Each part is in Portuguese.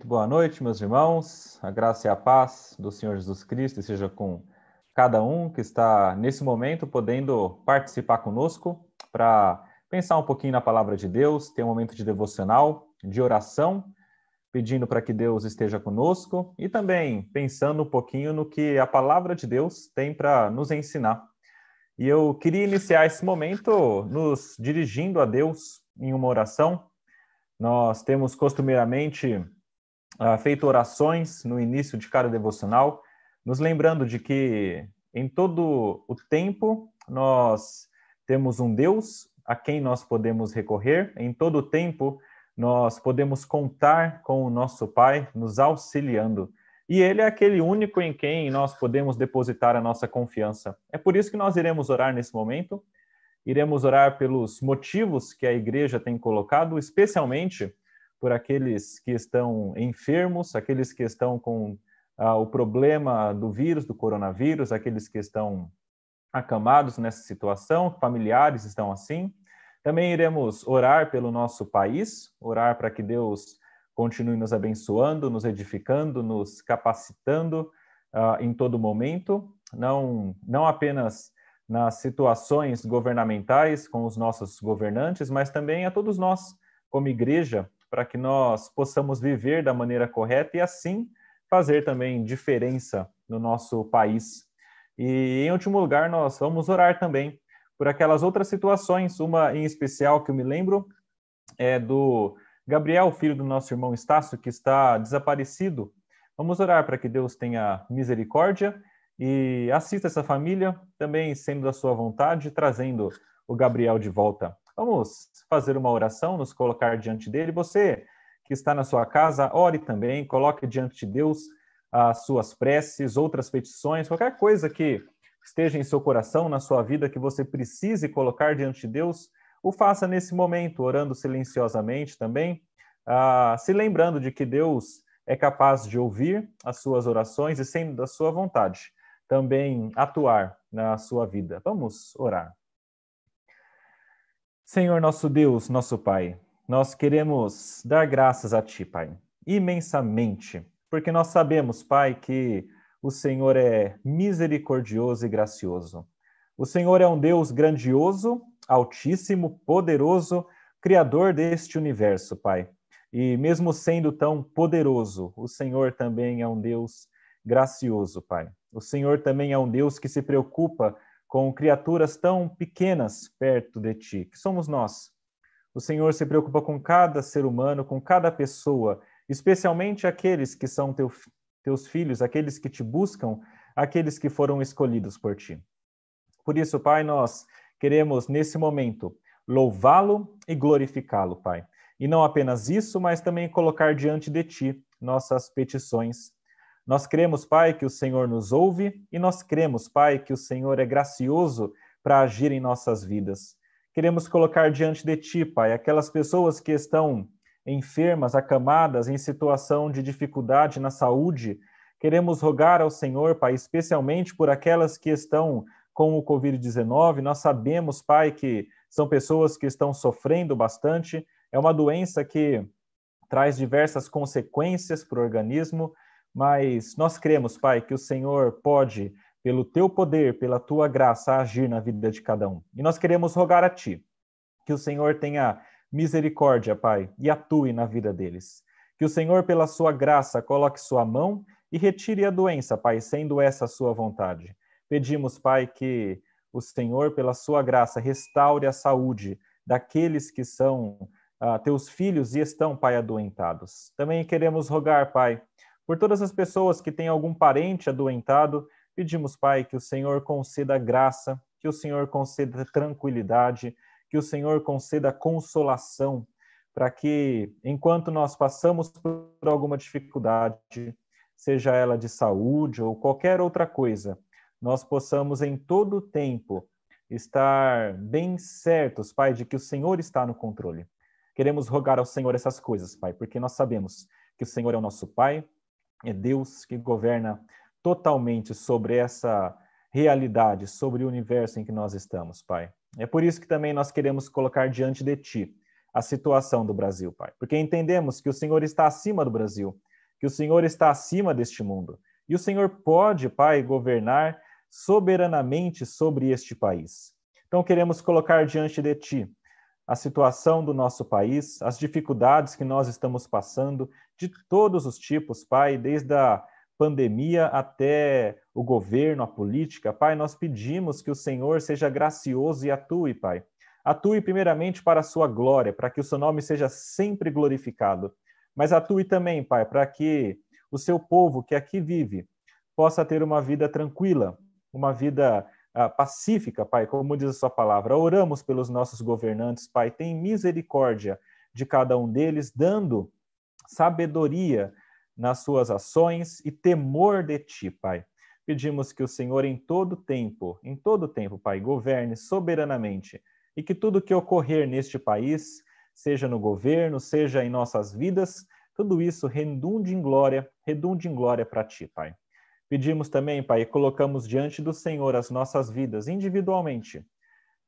Muito boa noite, meus irmãos. A graça e a paz do Senhor Jesus Cristo esteja com cada um que está nesse momento podendo participar conosco para pensar um pouquinho na palavra de Deus, ter um momento de devocional, de oração, pedindo para que Deus esteja conosco e também pensando um pouquinho no que a palavra de Deus tem para nos ensinar. E eu queria iniciar esse momento nos dirigindo a Deus em uma oração. Nós temos costumeiramente uh, feito orações no início de cada devocional, nos lembrando de que em todo o tempo nós temos um Deus a quem nós podemos recorrer, em todo o tempo nós podemos contar com o nosso Pai nos auxiliando. E Ele é aquele único em quem nós podemos depositar a nossa confiança. É por isso que nós iremos orar nesse momento. Iremos orar pelos motivos que a igreja tem colocado, especialmente por aqueles que estão enfermos, aqueles que estão com ah, o problema do vírus, do coronavírus, aqueles que estão acamados nessa situação, familiares estão assim. Também iremos orar pelo nosso país, orar para que Deus continue nos abençoando, nos edificando, nos capacitando uh, em todo momento, não, não apenas nas situações governamentais com os nossos governantes, mas também a todos nós, como igreja, para que nós possamos viver da maneira correta e assim fazer também diferença no nosso país. E em último lugar, nós vamos orar também por aquelas outras situações, uma em especial que eu me lembro é do Gabriel, filho do nosso irmão Estácio, que está desaparecido. Vamos orar para que Deus tenha misericórdia e assista essa família, também sendo da sua vontade, trazendo o Gabriel de volta. Vamos fazer uma oração, nos colocar diante dele. Você que está na sua casa, ore também, coloque diante de Deus as suas preces, outras petições, qualquer coisa que esteja em seu coração, na sua vida, que você precise colocar diante de Deus, o faça nesse momento, orando silenciosamente também, ah, se lembrando de que Deus é capaz de ouvir as suas orações e, sendo da sua vontade, também atuar na sua vida. Vamos orar. Senhor nosso Deus, nosso Pai, nós queremos dar graças a Ti, Pai, imensamente, porque nós sabemos, Pai, que o Senhor é misericordioso e gracioso. O Senhor é um Deus grandioso, altíssimo, poderoso, criador deste universo, Pai. E mesmo sendo tão poderoso, o Senhor também é um Deus gracioso, Pai. O Senhor também é um Deus que se preocupa com criaturas tão pequenas perto de ti, que somos nós. O Senhor se preocupa com cada ser humano, com cada pessoa, especialmente aqueles que são teu, teus filhos, aqueles que te buscam, aqueles que foram escolhidos por ti. Por isso, Pai, nós queremos nesse momento louvá-lo e glorificá-lo, Pai. E não apenas isso, mas também colocar diante de ti nossas petições nós cremos, Pai, que o Senhor nos ouve e nós cremos, Pai, que o Senhor é gracioso para agir em nossas vidas. Queremos colocar diante de Ti, Pai, aquelas pessoas que estão enfermas, acamadas, em situação de dificuldade na saúde. Queremos rogar ao Senhor, Pai, especialmente por aquelas que estão com o Covid-19. Nós sabemos, Pai, que são pessoas que estão sofrendo bastante. É uma doença que traz diversas consequências para o organismo mas nós cremos, Pai, que o Senhor pode, pelo teu poder, pela tua graça, agir na vida de cada um. E nós queremos rogar a ti que o Senhor tenha misericórdia, Pai, e atue na vida deles. Que o Senhor, pela sua graça, coloque sua mão e retire a doença, Pai, sendo essa a sua vontade. Pedimos, Pai, que o Senhor, pela sua graça, restaure a saúde daqueles que são ah, teus filhos e estão, Pai, adoentados. Também queremos rogar, Pai, por todas as pessoas que têm algum parente adoentado, pedimos, Pai, que o Senhor conceda graça, que o Senhor conceda tranquilidade, que o Senhor conceda consolação, para que, enquanto nós passamos por alguma dificuldade, seja ela de saúde ou qualquer outra coisa, nós possamos em todo tempo estar bem certos, Pai, de que o Senhor está no controle. Queremos rogar ao Senhor essas coisas, Pai, porque nós sabemos que o Senhor é o nosso Pai, é Deus que governa totalmente sobre essa realidade, sobre o universo em que nós estamos, Pai. É por isso que também nós queremos colocar diante de Ti a situação do Brasil, Pai, porque entendemos que o Senhor está acima do Brasil. que o Senhor está acima deste mundo. E o Senhor pode, Pai, governar soberanamente sobre este país. Então, queremos colocar diante de Ti a situação do nosso país, as dificuldades que nós estamos passando, de todos os tipos, Pai, desde a pandemia até o governo, a política. Pai, nós pedimos que o Senhor seja gracioso e atue, Pai. Atue primeiramente para a sua glória, para que o seu nome seja sempre glorificado. Mas atue também, Pai, para que o seu povo que aqui vive possa ter uma vida tranquila, uma vida uh, pacífica, Pai, como diz a sua palavra. Oramos pelos nossos governantes, Pai, tem misericórdia de cada um deles, dando sabedoria nas suas ações e temor de ti, Pai. Pedimos que o Senhor em todo tempo, em todo tempo, Pai, governe soberanamente e que tudo que ocorrer neste país, seja no governo, seja em nossas vidas, tudo isso redunde em glória, redunde em glória para ti, Pai. Pedimos também, Pai, colocamos diante do Senhor as nossas vidas individualmente.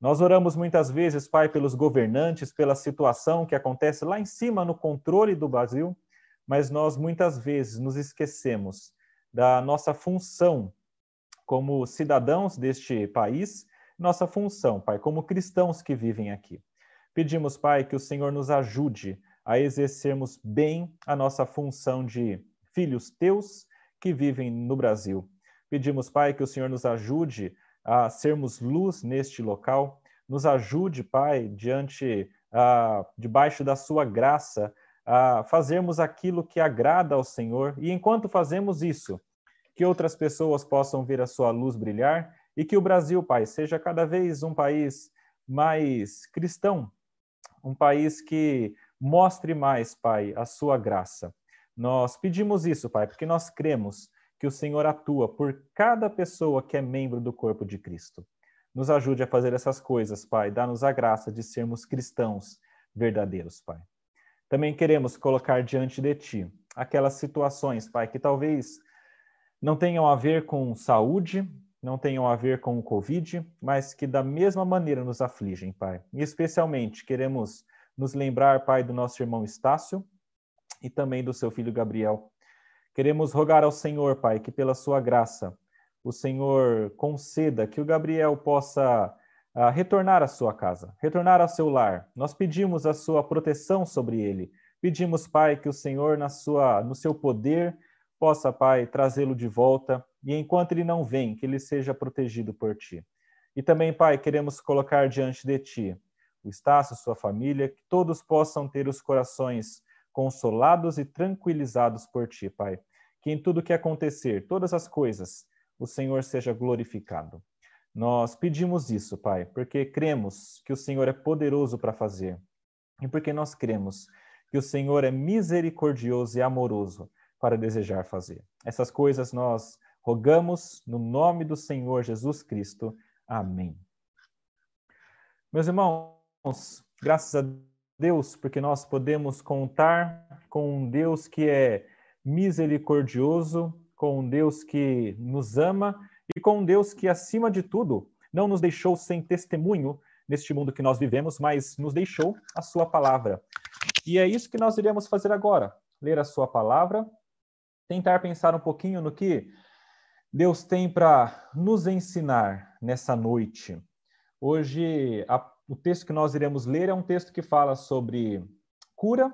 Nós oramos muitas vezes, Pai, pelos governantes, pela situação que acontece lá em cima no controle do Brasil, mas nós muitas vezes nos esquecemos da nossa função como cidadãos deste país, nossa função, Pai, como cristãos que vivem aqui. Pedimos, Pai, que o Senhor nos ajude a exercermos bem a nossa função de filhos teus que vivem no Brasil. Pedimos, Pai, que o Senhor nos ajude a sermos luz neste local, nos ajude, Pai, diante, uh, debaixo da Sua graça, a fazermos aquilo que agrada ao Senhor e enquanto fazemos isso, que outras pessoas possam ver a Sua luz brilhar e que o Brasil, Pai, seja cada vez um país mais cristão, um país que mostre mais, Pai, a Sua graça. Nós pedimos isso, Pai, porque nós cremos que o Senhor atua por cada pessoa que é membro do corpo de Cristo. Nos ajude a fazer essas coisas, Pai. Dá-nos a graça de sermos cristãos verdadeiros, Pai. Também queremos colocar diante de Ti aquelas situações, Pai, que talvez não tenham a ver com saúde, não tenham a ver com o Covid, mas que da mesma maneira nos afligem, Pai. E especialmente queremos nos lembrar, Pai, do nosso irmão Estácio, e também do seu filho Gabriel. Queremos rogar ao Senhor, Pai, que pela sua graça o Senhor conceda que o Gabriel possa uh, retornar à sua casa, retornar ao seu lar. Nós pedimos a sua proteção sobre ele. Pedimos, Pai, que o Senhor, na sua, no seu poder, possa, Pai, trazê-lo de volta e enquanto ele não vem, que ele seja protegido por ti. E também, Pai, queremos colocar diante de ti o Estácio, sua família, que todos possam ter os corações consolados e tranquilizados por ti, Pai. Que em tudo que acontecer, todas as coisas, o Senhor seja glorificado. Nós pedimos isso, Pai, porque cremos que o Senhor é poderoso para fazer. E porque nós cremos que o Senhor é misericordioso e amoroso para desejar fazer. Essas coisas nós rogamos no nome do Senhor Jesus Cristo. Amém. Meus irmãos, graças a Deus, porque nós podemos contar com um Deus que é misericordioso, com um Deus que nos ama e com um Deus que, acima de tudo, não nos deixou sem testemunho neste mundo que nós vivemos, mas nos deixou a Sua palavra. E é isso que nós iremos fazer agora: ler a Sua palavra, tentar pensar um pouquinho no que Deus tem para nos ensinar nessa noite. Hoje, a o texto que nós iremos ler é um texto que fala sobre cura,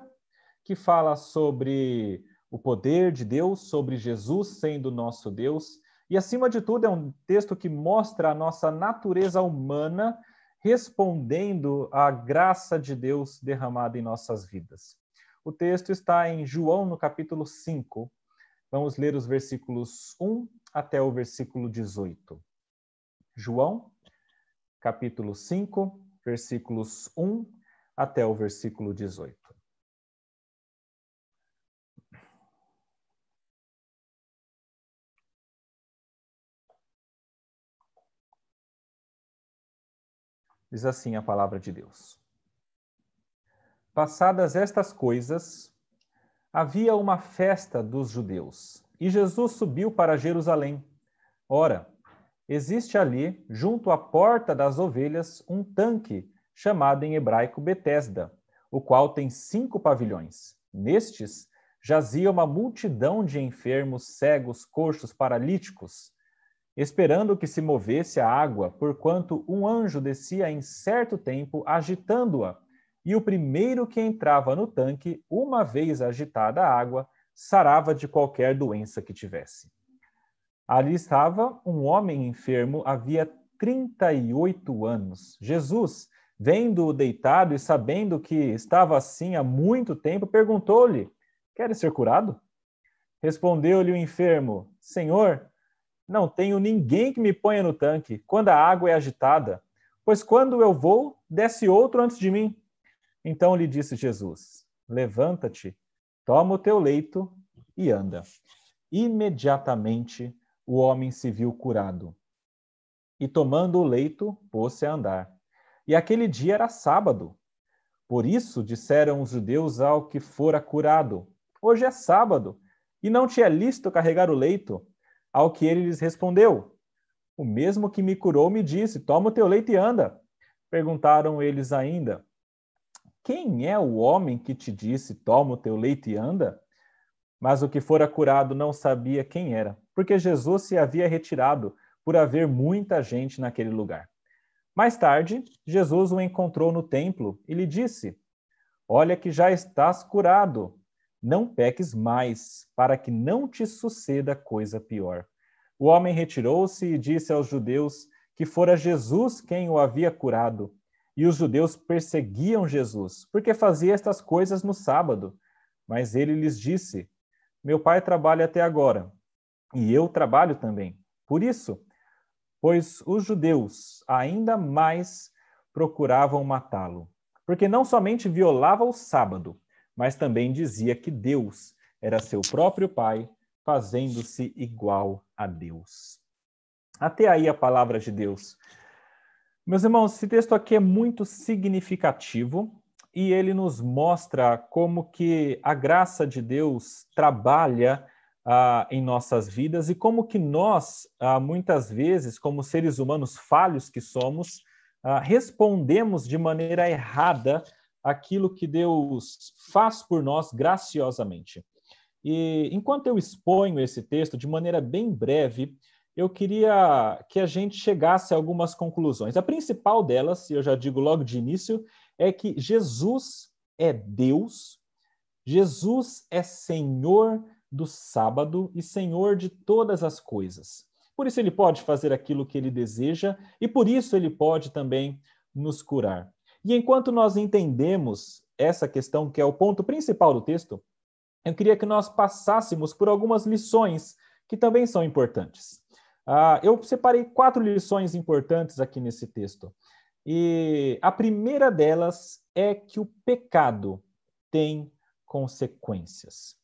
que fala sobre o poder de Deus, sobre Jesus sendo nosso Deus, e acima de tudo é um texto que mostra a nossa natureza humana respondendo à graça de Deus derramada em nossas vidas. O texto está em João, no capítulo 5. Vamos ler os versículos 1 até o versículo 18. João, capítulo 5, versículos 1 até o versículo 18. Diz assim a palavra de Deus. Passadas estas coisas, havia uma festa dos judeus, e Jesus subiu para Jerusalém. Ora, Existe ali, junto à porta das ovelhas, um tanque chamado em hebraico Betesda, o qual tem cinco pavilhões. Nestes jazia uma multidão de enfermos, cegos, coxos, paralíticos, esperando que se movesse a água, porquanto um anjo descia em certo tempo, agitando-a. E o primeiro que entrava no tanque, uma vez agitada a água, sarava de qualquer doença que tivesse. Ali estava um homem enfermo havia 38 anos. Jesus, vendo-o deitado e sabendo que estava assim há muito tempo, perguntou-lhe: Queres ser curado? Respondeu-lhe o enfermo: Senhor, não tenho ninguém que me ponha no tanque quando a água é agitada, pois quando eu vou, desce outro antes de mim. Então lhe disse Jesus: Levanta-te, toma o teu leito e anda. Imediatamente o homem se viu curado. E tomando o leito, pôs-se a andar. E aquele dia era sábado. Por isso disseram os judeus ao que fora curado: Hoje é sábado, e não te é lícito carregar o leito. Ao que ele lhes respondeu: O mesmo que me curou me disse: Toma o teu leito e anda. Perguntaram eles ainda: Quem é o homem que te disse: Toma o teu leito e anda? Mas o que fora curado não sabia quem era, porque Jesus se havia retirado por haver muita gente naquele lugar. Mais tarde, Jesus o encontrou no templo e lhe disse: Olha que já estás curado não peques mais, para que não te suceda coisa pior. O homem retirou-se e disse aos judeus que fora Jesus quem o havia curado. E os judeus perseguiam Jesus, porque fazia estas coisas no sábado. Mas ele lhes disse: Meu pai trabalha até agora, e eu trabalho também. Por isso, pois os judeus ainda mais procuravam matá-lo, porque não somente violava o sábado, mas também dizia que Deus era seu próprio Pai, fazendo-se igual a Deus. Até aí a palavra de Deus. Meus irmãos, esse texto aqui é muito significativo e ele nos mostra como que a graça de Deus trabalha ah, em nossas vidas e como que nós, ah, muitas vezes, como seres humanos falhos que somos, ah, respondemos de maneira errada aquilo que Deus faz por nós graciosamente. E enquanto eu exponho esse texto de maneira bem breve, eu queria que a gente chegasse a algumas conclusões. A principal delas, e eu já digo logo de início, é que Jesus é Deus, Jesus é Senhor do sábado e Senhor de todas as coisas. Por isso ele pode fazer aquilo que ele deseja e por isso ele pode também nos curar. E enquanto nós entendemos essa questão, que é o ponto principal do texto, eu queria que nós passássemos por algumas lições que também são importantes. Uh, eu separei quatro lições importantes aqui nesse texto. E a primeira delas é que o pecado tem consequências.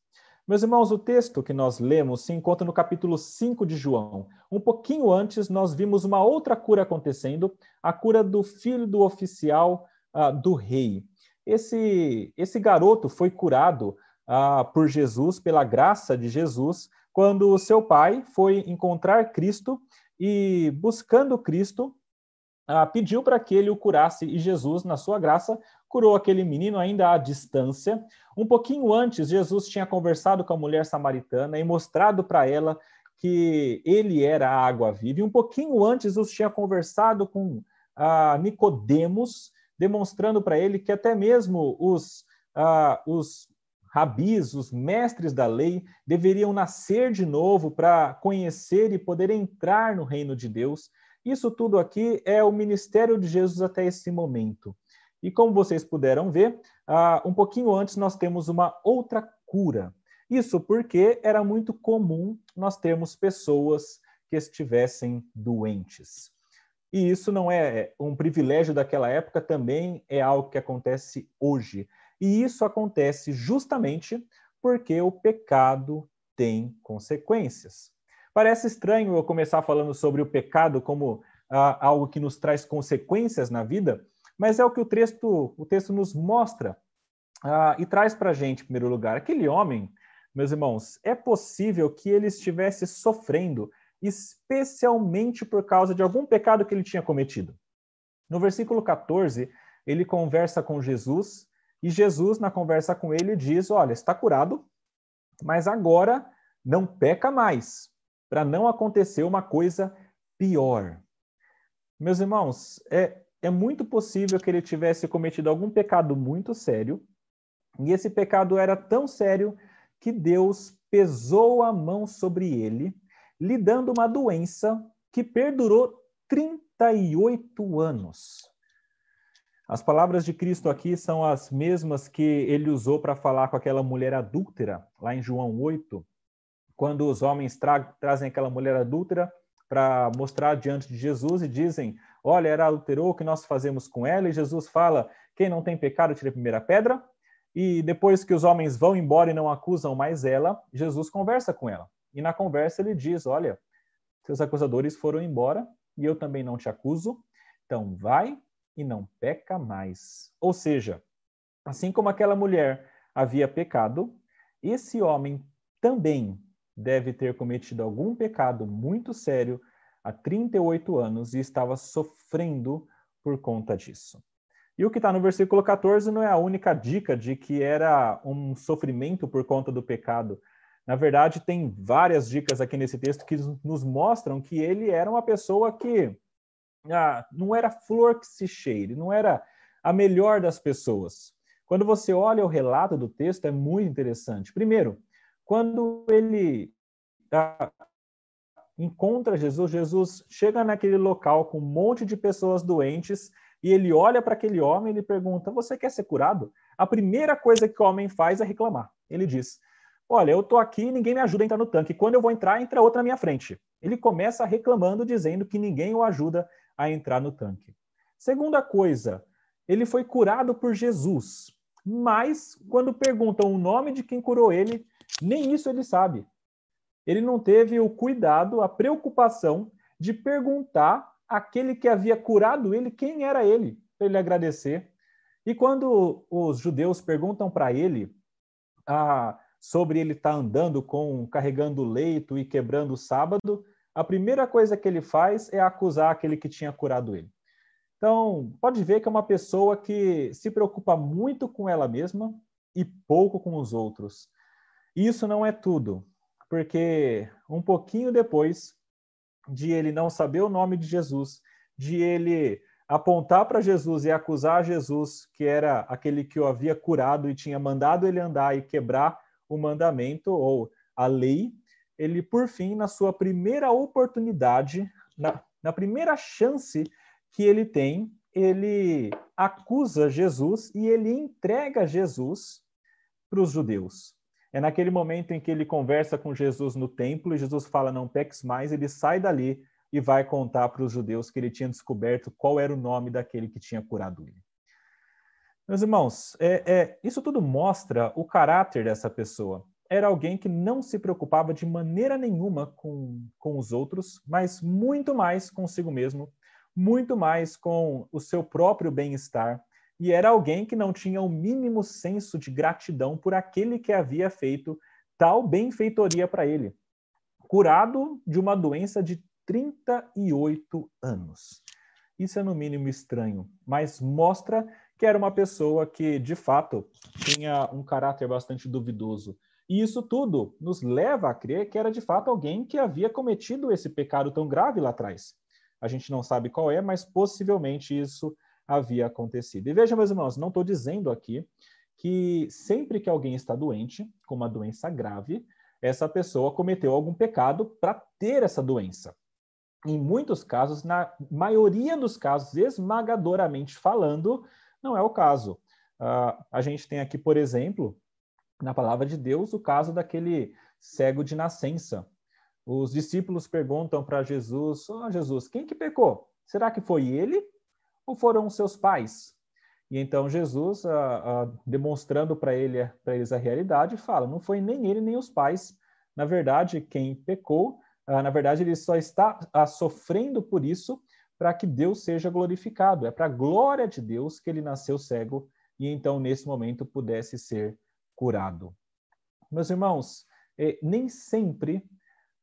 Meus irmãos, o texto que nós lemos se encontra no capítulo 5 de João. Um pouquinho antes, nós vimos uma outra cura acontecendo, a cura do filho do oficial uh, do rei. Esse, esse garoto foi curado uh, por Jesus, pela graça de Jesus, quando seu pai foi encontrar Cristo e, buscando Cristo, uh, pediu para que ele o curasse e Jesus, na sua graça, curou aquele menino ainda à distância. Um pouquinho antes, Jesus tinha conversado com a mulher samaritana e mostrado para ela que ele era a água viva. E um pouquinho antes, Jesus tinha conversado com uh, Nicodemos, demonstrando para ele que até mesmo os, uh, os rabis, os mestres da lei, deveriam nascer de novo para conhecer e poder entrar no reino de Deus. Isso tudo aqui é o ministério de Jesus até esse momento. E como vocês puderam ver, uh, um pouquinho antes nós temos uma outra cura. Isso porque era muito comum nós termos pessoas que estivessem doentes. E isso não é um privilégio daquela época, também é algo que acontece hoje. E isso acontece justamente porque o pecado tem consequências. Parece estranho eu começar falando sobre o pecado como ah, algo que nos traz consequências na vida, mas é o que o texto, o texto nos mostra ah, e traz para a gente, em primeiro lugar. Aquele homem, meus irmãos, é possível que ele estivesse sofrendo, especialmente por causa de algum pecado que ele tinha cometido. No versículo 14, ele conversa com Jesus e Jesus, na conversa com ele, diz: Olha, está curado, mas agora não peca mais, para não acontecer uma coisa pior. Meus irmãos, é, é muito possível que ele tivesse cometido algum pecado muito sério, e esse pecado era tão sério que Deus pesou a mão sobre ele, lhe dando uma doença que perdurou 38 anos. As palavras de Cristo aqui são as mesmas que ele usou para falar com aquela mulher adúltera, lá em João 8, quando os homens tra trazem aquela mulher adúltera para mostrar diante de Jesus e dizem: Olha, ela adulterou, o que nós fazemos com ela? E Jesus fala: Quem não tem pecado, tire a primeira pedra. E depois que os homens vão embora e não acusam mais ela, Jesus conversa com ela. E na conversa ele diz: Olha, seus acusadores foram embora e eu também não te acuso, então vai e não peca mais. Ou seja, assim como aquela mulher havia pecado, esse homem também deve ter cometido algum pecado muito sério há 38 anos e estava sofrendo por conta disso. E o que está no versículo 14 não é a única dica de que era um sofrimento por conta do pecado. Na verdade, tem várias dicas aqui nesse texto que nos mostram que ele era uma pessoa que ah, não era flor que se cheire, não era a melhor das pessoas. Quando você olha o relato do texto, é muito interessante. Primeiro, quando ele ah, encontra Jesus, Jesus chega naquele local com um monte de pessoas doentes e ele olha para aquele homem e ele pergunta: Você quer ser curado? A primeira coisa que o homem faz é reclamar. Ele diz: Olha, eu estou aqui e ninguém me ajuda a entrar no tanque. Quando eu vou entrar, entra outra na minha frente. Ele começa reclamando, dizendo que ninguém o ajuda a entrar no tanque. Segunda coisa, ele foi curado por Jesus, mas quando perguntam o nome de quem curou ele, nem isso ele sabe. Ele não teve o cuidado, a preocupação de perguntar àquele que havia curado ele quem era ele, para ele agradecer. E quando os judeus perguntam para ele ah, sobre ele estar tá andando com carregando leito e quebrando o sábado, a primeira coisa que ele faz é acusar aquele que tinha curado ele. Então, pode ver que é uma pessoa que se preocupa muito com ela mesma e pouco com os outros. E isso não é tudo, porque um pouquinho depois de ele não saber o nome de Jesus, de ele apontar para Jesus e acusar Jesus, que era aquele que o havia curado e tinha mandado ele andar e quebrar o mandamento ou a lei, ele, por fim, na sua primeira oportunidade, na, na primeira chance que ele tem, ele acusa Jesus e ele entrega Jesus para os judeus. É naquele momento em que ele conversa com Jesus no templo e Jesus fala: Não peques mais, ele sai dali e vai contar para os judeus que ele tinha descoberto qual era o nome daquele que tinha curado ele. Meus irmãos, é, é, isso tudo mostra o caráter dessa pessoa era alguém que não se preocupava de maneira nenhuma com, com os outros, mas muito mais consigo mesmo, muito mais com o seu próprio bem-estar, e era alguém que não tinha o mínimo senso de gratidão por aquele que havia feito tal benfeitoria para ele. Curado de uma doença de 38 anos. Isso é no mínimo estranho, mas mostra que era uma pessoa que, de fato, tinha um caráter bastante duvidoso e isso tudo nos leva a crer que era de fato alguém que havia cometido esse pecado tão grave lá atrás. A gente não sabe qual é, mas possivelmente isso havia acontecido. E veja, meus irmãos, não estou dizendo aqui que sempre que alguém está doente, com uma doença grave, essa pessoa cometeu algum pecado para ter essa doença. Em muitos casos, na maioria dos casos, esmagadoramente falando, não é o caso. Uh, a gente tem aqui, por exemplo, na palavra de Deus o caso daquele cego de nascença. Os discípulos perguntam para Jesus: oh, Jesus, quem que pecou? Será que foi ele ou foram seus pais? E então Jesus, ah, ah, demonstrando para ele, eles a realidade, fala: não foi nem ele nem os pais. Na verdade, quem pecou, ah, na verdade, ele só está sofrendo por isso para que Deus seja glorificado. É para a glória de Deus que ele nasceu cego e então, nesse momento, pudesse ser curado. Meus irmãos, eh, nem sempre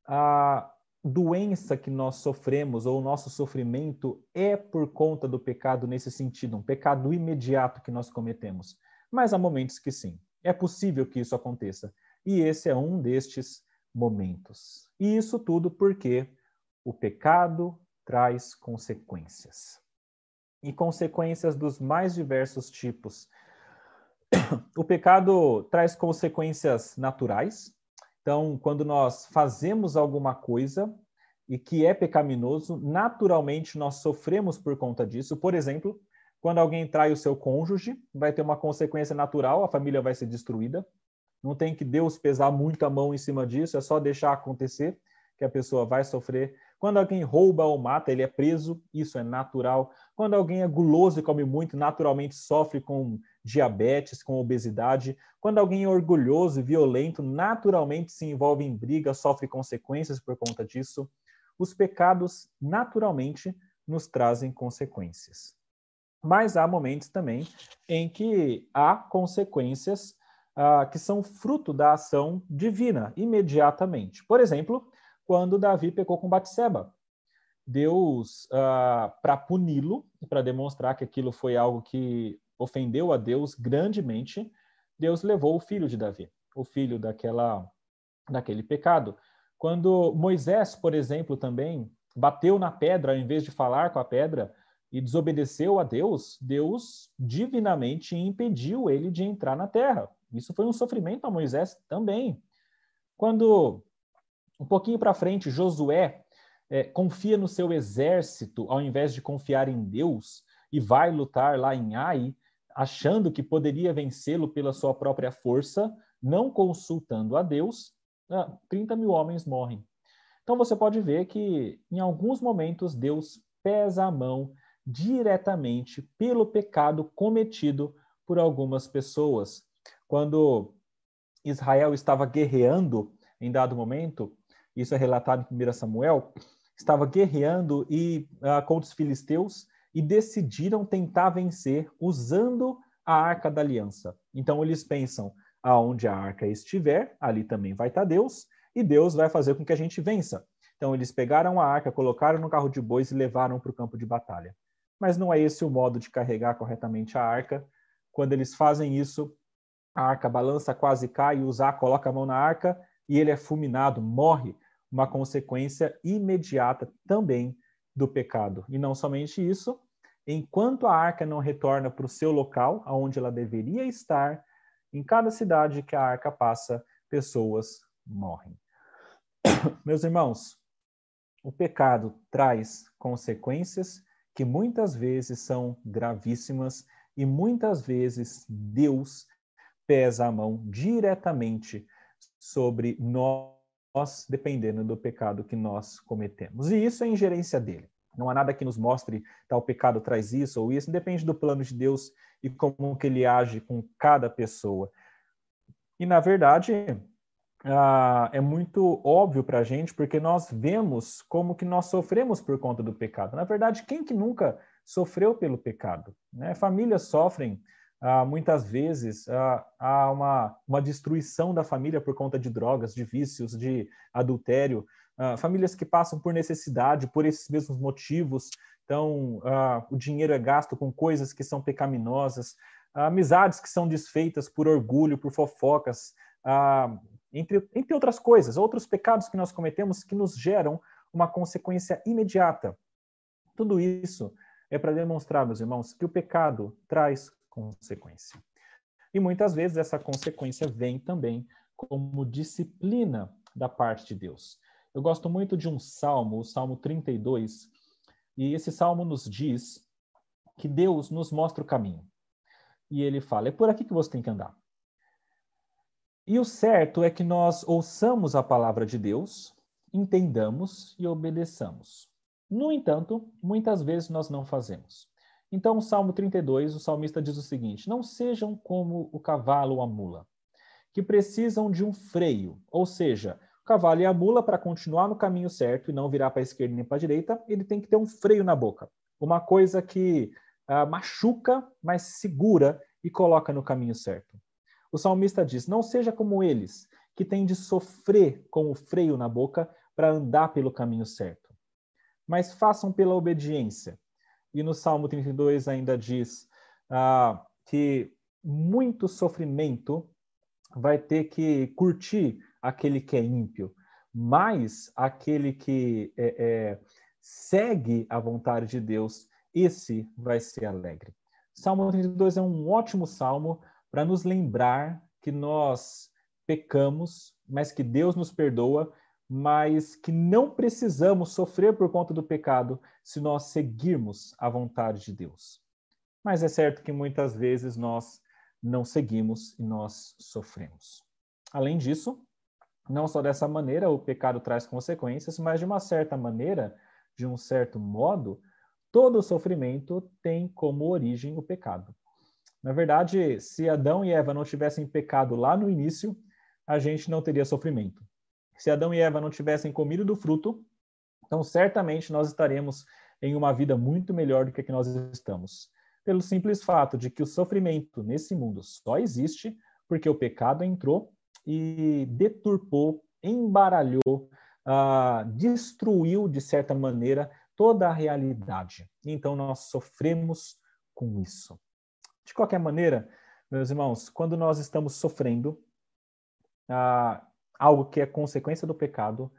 a doença que nós sofremos ou o nosso sofrimento é por conta do pecado nesse sentido, um pecado imediato que nós cometemos. Mas há momentos que sim. É possível que isso aconteça. e esse é um destes momentos. E isso tudo porque o pecado traz consequências. E consequências dos mais diversos tipos. O pecado traz consequências naturais. Então, quando nós fazemos alguma coisa e que é pecaminoso, naturalmente nós sofremos por conta disso. Por exemplo, quando alguém trai o seu cônjuge, vai ter uma consequência natural, a família vai ser destruída. Não tem que Deus pesar muito a mão em cima disso, é só deixar acontecer que a pessoa vai sofrer. Quando alguém rouba ou mata, ele é preso, isso é natural. Quando alguém é guloso e come muito, naturalmente sofre com diabetes, com obesidade. Quando alguém é orgulhoso e violento, naturalmente se envolve em briga, sofre consequências por conta disso. Os pecados, naturalmente, nos trazem consequências. Mas há momentos também em que há consequências ah, que são fruto da ação divina, imediatamente. Por exemplo, quando Davi pecou com Batseba. Deus, ah, para puni-lo, para demonstrar que aquilo foi algo que ofendeu a Deus grandemente, Deus levou o filho de Davi, o filho daquela, daquele pecado. Quando Moisés, por exemplo, também bateu na pedra, ao invés de falar com a pedra, e desobedeceu a Deus, Deus divinamente impediu ele de entrar na terra. Isso foi um sofrimento a Moisés também. Quando, um pouquinho para frente, Josué é, confia no seu exército ao invés de confiar em Deus e vai lutar lá em Ai, achando que poderia vencê-lo pela sua própria força, não consultando a Deus, 30 ah, mil homens morrem. Então você pode ver que em alguns momentos Deus pesa a mão diretamente pelo pecado cometido por algumas pessoas. Quando Israel estava guerreando em dado momento, isso é relatado em 1 Samuel, estava guerreando e uh, contra os filisteus e decidiram tentar vencer usando a Arca da Aliança. Então eles pensam, aonde a arca estiver, ali também vai estar Deus, e Deus vai fazer com que a gente vença. Então eles pegaram a arca, colocaram no carro de bois e levaram para o campo de batalha mas não é esse o modo de carregar corretamente a arca. Quando eles fazem isso, a arca balança, quase cai, e Uzá coloca a mão na arca e ele é fulminado, morre, uma consequência imediata também do pecado. E não somente isso, enquanto a arca não retorna para o seu local, aonde ela deveria estar, em cada cidade que a arca passa, pessoas morrem. Meus irmãos, o pecado traz consequências que muitas vezes são gravíssimas e muitas vezes Deus pesa a mão diretamente sobre nós, dependendo do pecado que nós cometemos. E isso é ingerência dele. Não há nada que nos mostre tal pecado traz isso ou isso, depende do plano de Deus e como que ele age com cada pessoa. E na verdade, ah, é muito óbvio para a gente, porque nós vemos como que nós sofremos por conta do pecado. Na verdade, quem que nunca sofreu pelo pecado? Né? Famílias sofrem ah, muitas vezes ah, há uma, uma destruição da família por conta de drogas, de vícios, de adultério. Ah, famílias que passam por necessidade, por esses mesmos motivos. Então, ah, o dinheiro é gasto com coisas que são pecaminosas, amizades que são desfeitas por orgulho, por fofocas, ah, entre, entre outras coisas, outros pecados que nós cometemos que nos geram uma consequência imediata. Tudo isso é para demonstrar, meus irmãos, que o pecado traz consequência. E muitas vezes essa consequência vem também como disciplina da parte de Deus. Eu gosto muito de um salmo, o Salmo 32, e esse salmo nos diz que Deus nos mostra o caminho. E ele fala: é por aqui que você tem que andar. E o certo é que nós ouçamos a palavra de Deus, entendamos e obedeçamos. No entanto, muitas vezes nós não fazemos. Então, o Salmo 32, o salmista diz o seguinte: Não sejam como o cavalo ou a mula, que precisam de um freio, ou seja, o cavalo e a mula, para continuar no caminho certo e não virar para a esquerda nem para a direita, ele tem que ter um freio na boca. Uma coisa que uh, machuca, mas segura e coloca no caminho certo. O salmista diz: Não seja como eles, que têm de sofrer com o freio na boca para andar pelo caminho certo, mas façam pela obediência. E no Salmo 32 ainda diz ah, que muito sofrimento vai ter que curtir aquele que é ímpio, mas aquele que é, é, segue a vontade de Deus, esse vai ser alegre. Salmo 32 é um ótimo salmo para nos lembrar que nós pecamos, mas que Deus nos perdoa, mas que não precisamos sofrer por conta do pecado se nós seguirmos a vontade de Deus. Mas é certo que muitas vezes nós não seguimos e nós sofremos. Além disso, não só dessa maneira o pecado traz consequências, mas de uma certa maneira, de um certo modo, todo sofrimento tem como origem o pecado. Na verdade, se Adão e Eva não tivessem pecado lá no início, a gente não teria sofrimento. Se Adão e Eva não tivessem comido do fruto, então certamente nós estaremos em uma vida muito melhor do que a que nós estamos. Pelo simples fato de que o sofrimento nesse mundo só existe porque o pecado entrou e deturpou, embaralhou, uh, destruiu, de certa maneira, toda a realidade. Então nós sofremos com isso. De qualquer maneira, meus irmãos, quando nós estamos sofrendo ah, algo que é consequência do pecado,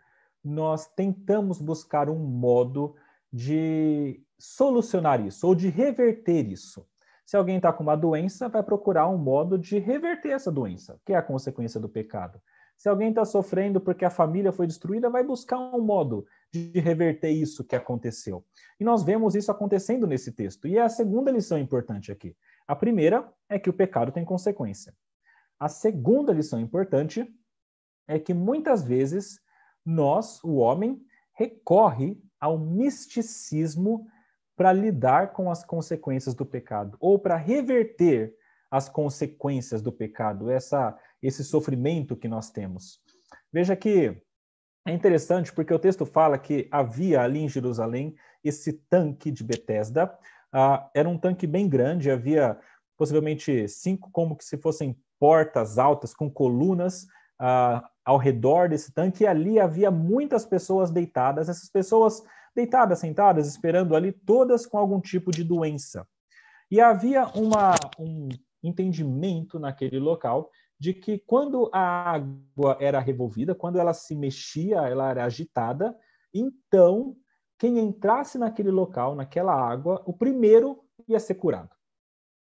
nós tentamos buscar um modo de solucionar isso ou de reverter isso. Se alguém está com uma doença, vai procurar um modo de reverter essa doença, que é a consequência do pecado. Se alguém está sofrendo porque a família foi destruída, vai buscar um modo de reverter isso que aconteceu. E nós vemos isso acontecendo nesse texto. E é a segunda lição importante aqui. A primeira é que o pecado tem consequência. A segunda lição importante é que muitas vezes nós, o homem, recorre ao misticismo para lidar com as consequências do pecado ou para reverter as consequências do pecado, essa esse sofrimento que nós temos. Veja que é interessante porque o texto fala que havia ali em Jerusalém esse tanque de Betesda. Uh, era um tanque bem grande, havia possivelmente cinco, como que se fossem portas altas com colunas uh, ao redor desse tanque, e ali havia muitas pessoas deitadas, essas pessoas deitadas, sentadas, esperando ali, todas com algum tipo de doença. E havia uma, um entendimento naquele local de que quando a água era revolvida, quando ela se mexia, ela era agitada, então quem entrasse naquele local, naquela água, o primeiro ia ser curado.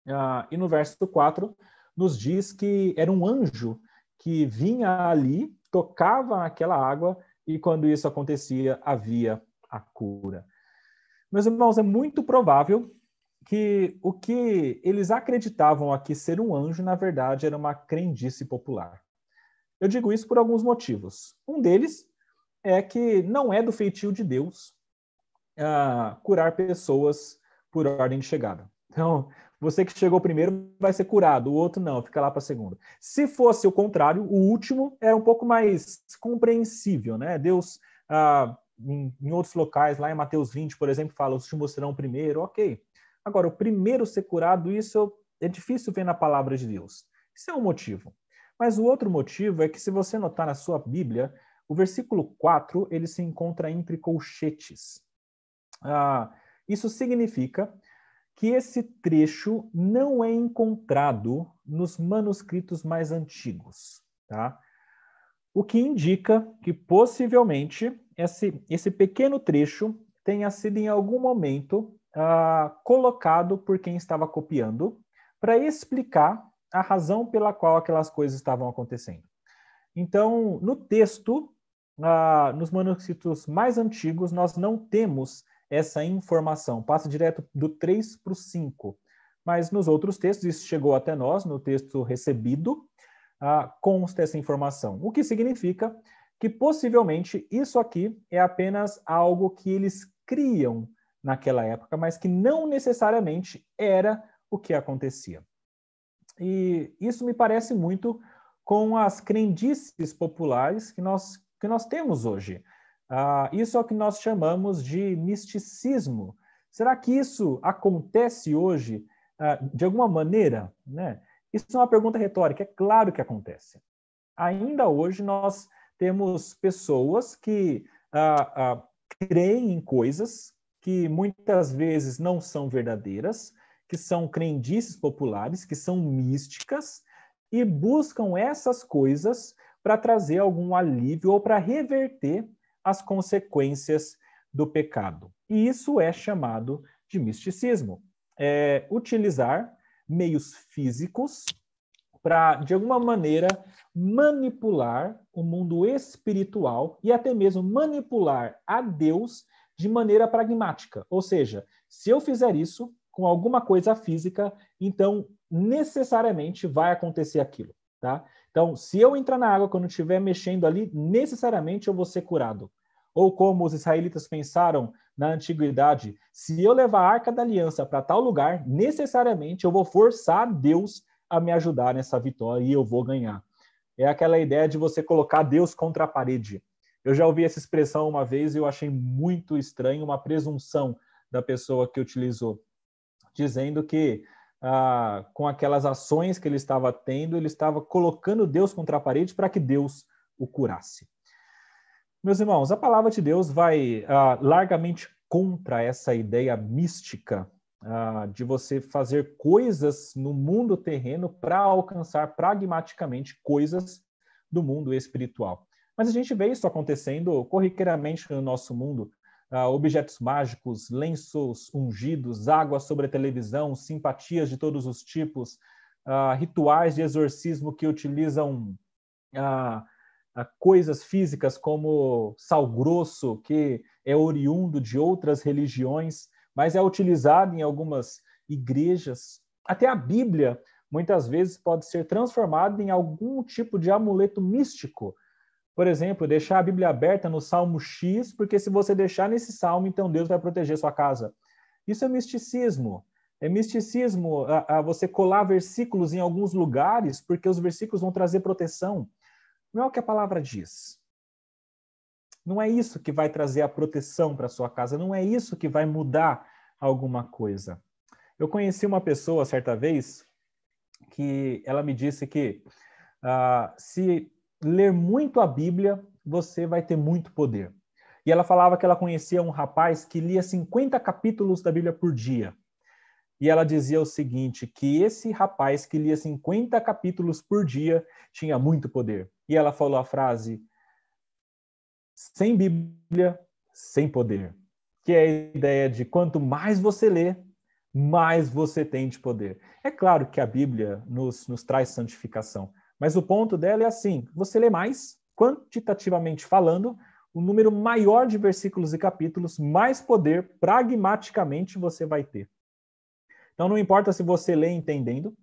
Ah, e no verso 4 nos diz que era um anjo que vinha ali, tocava aquela água, e quando isso acontecia, havia a cura. Meus irmãos, é muito provável que o que eles acreditavam aqui ser um anjo, na verdade, era uma crendice popular. Eu digo isso por alguns motivos. Um deles é que não é do feitio de Deus uh, curar pessoas por ordem de chegada. Então, você que chegou primeiro vai ser curado, o outro não, fica lá para segundo. Se fosse o contrário, o último era um pouco mais compreensível, né? Deus, uh, em, em, outros locais, lá em Mateus 20, por exemplo, fala: os últimos serão primeiro, ok. Agora, o primeiro ser curado, isso é difícil ver na palavra de Deus. Isso é um motivo. Mas o outro motivo é que, se você notar na sua Bíblia, o versículo 4 ele se encontra entre colchetes. Ah, isso significa que esse trecho não é encontrado nos manuscritos mais antigos. Tá? O que indica que possivelmente esse, esse pequeno trecho tenha sido em algum momento uh, colocado por quem estava copiando para explicar a razão pela qual aquelas coisas estavam acontecendo. Então, no texto, uh, nos manuscritos mais antigos, nós não temos essa informação, passa direto do 3 para o 5. Mas nos outros textos, isso chegou até nós, no texto recebido, uh, consta essa informação. O que significa que possivelmente isso aqui é apenas algo que eles criam naquela época, mas que não necessariamente era o que acontecia. E isso me parece muito com as crendices populares que nós, que nós temos hoje. Uh, isso é o que nós chamamos de misticismo. Será que isso acontece hoje uh, de alguma maneira? Né? Isso é uma pergunta retórica. É claro que acontece. Ainda hoje nós temos pessoas que uh, creem em coisas que muitas vezes não são verdadeiras, que são crendices populares, que são místicas, e buscam essas coisas para trazer algum alívio ou para reverter as consequências do pecado. E isso é chamado de misticismo. É utilizar meios físicos para, de alguma maneira, manipular o mundo espiritual e até mesmo manipular a Deus de maneira pragmática. Ou seja, se eu fizer isso com alguma coisa física, então necessariamente vai acontecer aquilo, tá? Então, se eu entrar na água quando estiver mexendo ali, necessariamente eu vou ser curado. Ou como os israelitas pensaram na antiguidade, se eu levar a arca da aliança para tal lugar, necessariamente eu vou forçar Deus a me ajudar nessa vitória e eu vou ganhar. É aquela ideia de você colocar Deus contra a parede. Eu já ouvi essa expressão uma vez e eu achei muito estranho, uma presunção da pessoa que utilizou, dizendo que ah, com aquelas ações que ele estava tendo, ele estava colocando Deus contra a parede para que Deus o curasse. Meus irmãos, a palavra de Deus vai ah, largamente contra essa ideia mística ah, de você fazer coisas no mundo terreno para alcançar pragmaticamente coisas do mundo espiritual. Mas a gente vê isso acontecendo corriqueiramente no nosso mundo. Uh, objetos mágicos, lenços ungidos, água sobre a televisão, simpatias de todos os tipos, uh, rituais de exorcismo que utilizam uh, coisas físicas como sal grosso, que é oriundo de outras religiões mas é utilizado em algumas igrejas. Até a Bíblia, muitas vezes, pode ser transformada em algum tipo de amuleto místico. Por exemplo, deixar a Bíblia aberta no Salmo X, porque se você deixar nesse salmo, então Deus vai proteger sua casa. Isso é misticismo. É misticismo a, a você colar versículos em alguns lugares, porque os versículos vão trazer proteção. Não é o que a palavra diz. Não é isso que vai trazer a proteção para sua casa, não é isso que vai mudar alguma coisa. Eu conheci uma pessoa certa vez que ela me disse que uh, se ler muito a Bíblia, você vai ter muito poder. E ela falava que ela conhecia um rapaz que lia 50 capítulos da Bíblia por dia. E ela dizia o seguinte, que esse rapaz que lia 50 capítulos por dia tinha muito poder. E ela falou a frase: sem Bíblia, sem poder que é a ideia de quanto mais você lê, mais você tem de poder. É claro que a Bíblia nos, nos traz santificação, mas o ponto dela é assim: você lê mais, quantitativamente falando, o número maior de versículos e capítulos, mais poder, pragmaticamente, você vai ter. Então, não importa se você lê entendendo,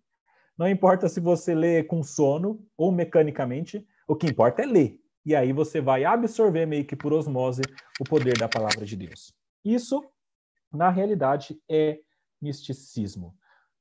não importa se você lê com sono ou mecanicamente, o que importa é ler. E aí você vai absorver meio que por osmose o poder da palavra de Deus. Isso, na realidade, é misticismo.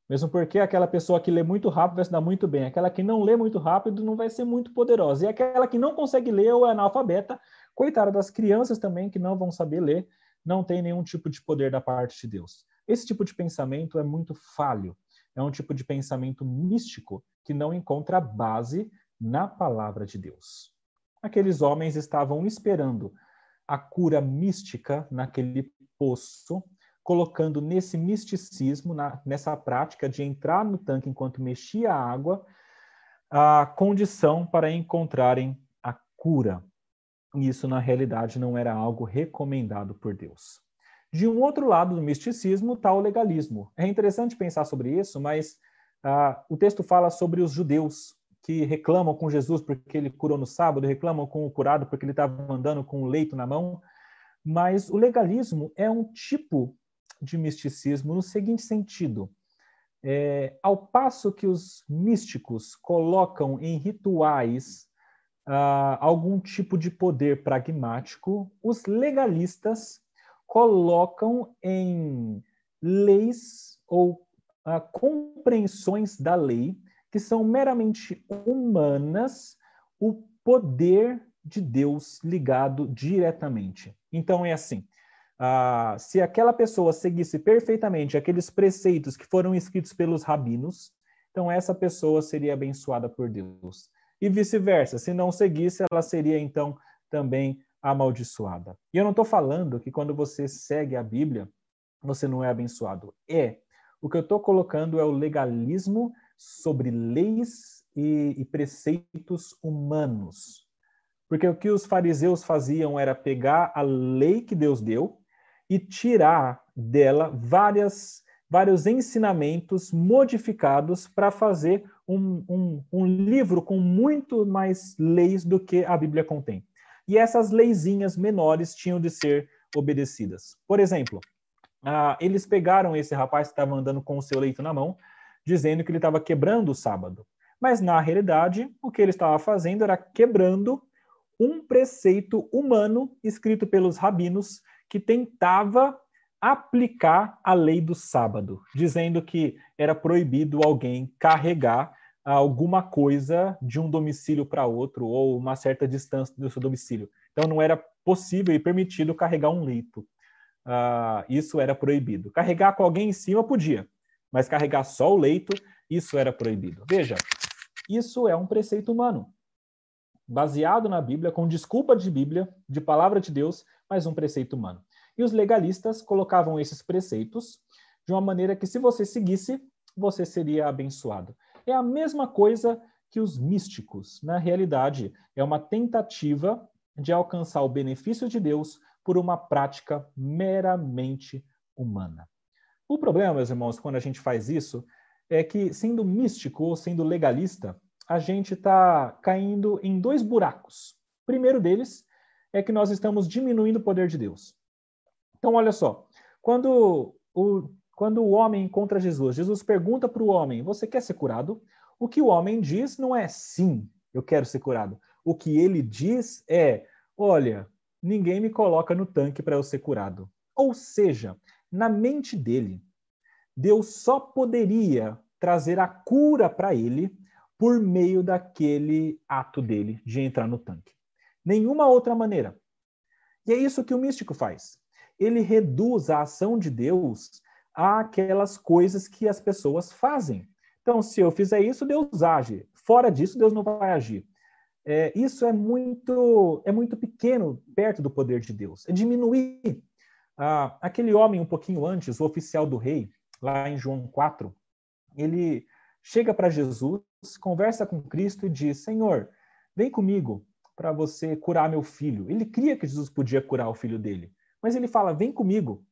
Mesmo porque aquela pessoa que lê muito rápido vai se dar muito bem, aquela que não lê muito rápido não vai ser muito poderosa. E aquela que não consegue ler ou é analfabeta, coitada das crianças também que não vão saber ler, não tem nenhum tipo de poder da parte de Deus. Esse tipo de pensamento é muito falho. É um tipo de pensamento místico que não encontra base na palavra de Deus. Aqueles homens estavam esperando a cura mística naquele poço, colocando nesse misticismo, na, nessa prática de entrar no tanque enquanto mexia a água, a condição para encontrarem a cura. E isso, na realidade, não era algo recomendado por Deus. De um outro lado do misticismo está o legalismo. É interessante pensar sobre isso, mas uh, o texto fala sobre os judeus que reclamam com Jesus porque ele curou no sábado, reclamam com o curado porque ele estava andando com o leito na mão. Mas o legalismo é um tipo de misticismo no seguinte sentido: é, ao passo que os místicos colocam em rituais ah, algum tipo de poder pragmático, os legalistas colocam em leis ou ah, compreensões da lei que são meramente humanas o poder de Deus ligado diretamente. Então é assim: ah, se aquela pessoa seguisse perfeitamente aqueles preceitos que foram escritos pelos rabinos, então essa pessoa seria abençoada por Deus. E vice-versa, se não seguisse, ela seria então também amaldiçoada. E eu não estou falando que quando você segue a Bíblia, você não é abençoado. É. O que eu estou colocando é o legalismo sobre leis e, e preceitos humanos. Porque o que os fariseus faziam era pegar a lei que Deus deu e tirar dela várias, vários ensinamentos modificados para fazer um, um, um livro com muito mais leis do que a Bíblia contém. E essas leizinhas menores tinham de ser obedecidas. Por exemplo, ah, eles pegaram esse rapaz que estava andando com o seu leito na mão, dizendo que ele estava quebrando o sábado. Mas, na realidade, o que ele estava fazendo era quebrando um preceito humano escrito pelos rabinos que tentava aplicar a lei do sábado, dizendo que era proibido alguém carregar alguma coisa de um domicílio para outro ou uma certa distância do seu domicílio. Então não era possível e permitido carregar um leito. Uh, isso era proibido. Carregar com alguém em cima podia, mas carregar só o leito, isso era proibido. Veja, isso é um preceito humano, baseado na Bíblia, com desculpa de Bíblia, de palavra de Deus, mas um preceito humano. E os legalistas colocavam esses preceitos de uma maneira que, se você seguisse, você seria abençoado. É a mesma coisa que os místicos. Na realidade, é uma tentativa de alcançar o benefício de Deus por uma prática meramente humana. O problema, meus irmãos, quando a gente faz isso, é que, sendo místico ou sendo legalista, a gente está caindo em dois buracos. O primeiro deles é que nós estamos diminuindo o poder de Deus. Então, olha só, quando o, quando o homem encontra Jesus, Jesus pergunta para o homem: Você quer ser curado? O que o homem diz não é sim, eu quero ser curado. O que ele diz é: Olha, ninguém me coloca no tanque para eu ser curado. Ou seja, na mente dele, Deus só poderia trazer a cura para ele por meio daquele ato dele de entrar no tanque. Nenhuma outra maneira. E é isso que o místico faz ele reduz a ação de Deus àquelas coisas que as pessoas fazem. Então, se eu fizer isso, Deus age. Fora disso, Deus não vai agir. É, isso é muito, é muito pequeno perto do poder de Deus. É diminuir. Ah, aquele homem um pouquinho antes, o oficial do rei, lá em João 4, ele chega para Jesus, conversa com Cristo e diz: Senhor, vem comigo para você curar meu filho. Ele cria que Jesus podia curar o filho dele mas ele fala: vem comigo.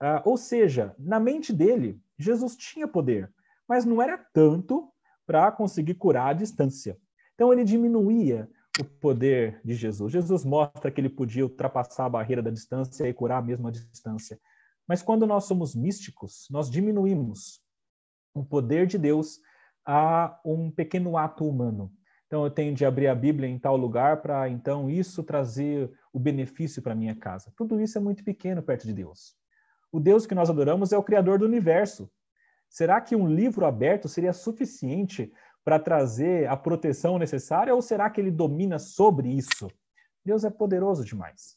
Uh, ou seja, na mente dele, Jesus tinha poder, mas não era tanto para conseguir curar à distância. Então ele diminuía o poder de Jesus. Jesus mostra que ele podia ultrapassar a barreira da distância e curar mesmo à distância. Mas quando nós somos místicos, nós diminuímos o poder de Deus a um pequeno ato humano. Então eu tenho de abrir a Bíblia em tal lugar para então isso trazer o benefício para minha casa. Tudo isso é muito pequeno perto de Deus. O Deus que nós adoramos é o criador do universo. Será que um livro aberto seria suficiente para trazer a proteção necessária ou será que ele domina sobre isso? Deus é poderoso demais.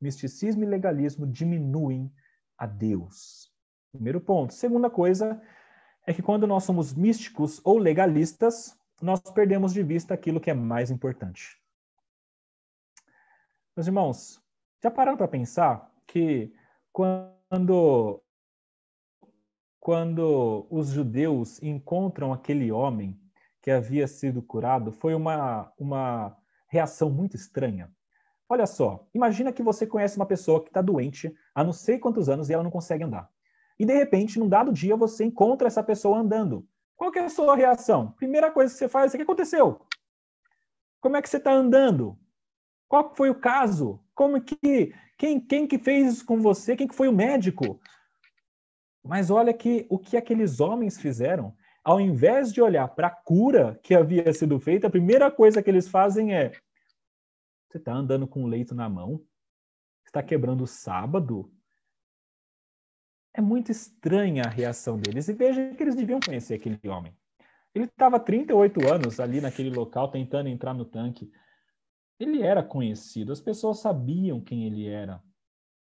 Misticismo e legalismo diminuem a Deus. Primeiro ponto. Segunda coisa é que quando nós somos místicos ou legalistas, nós perdemos de vista aquilo que é mais importante. Meus irmãos, já pararam para pensar que quando quando os judeus encontram aquele homem que havia sido curado, foi uma, uma reação muito estranha. Olha só, imagina que você conhece uma pessoa que está doente há não sei quantos anos e ela não consegue andar. E de repente, num dado dia, você encontra essa pessoa andando. Qual é a sua reação? Primeira coisa que você faz é o que aconteceu? Como é que você está andando? Qual foi o caso? Como que quem, quem que fez isso com você? Quem que foi o médico? Mas olha que o que aqueles homens fizeram, ao invés de olhar para a cura que havia sido feita, a primeira coisa que eles fazem é: você está andando com o leito na mão? Está quebrando o sábado? É muito estranha a reação deles. E veja que eles deviam conhecer aquele homem. Ele estava 38 anos ali naquele local tentando entrar no tanque. Ele era conhecido, as pessoas sabiam quem ele era.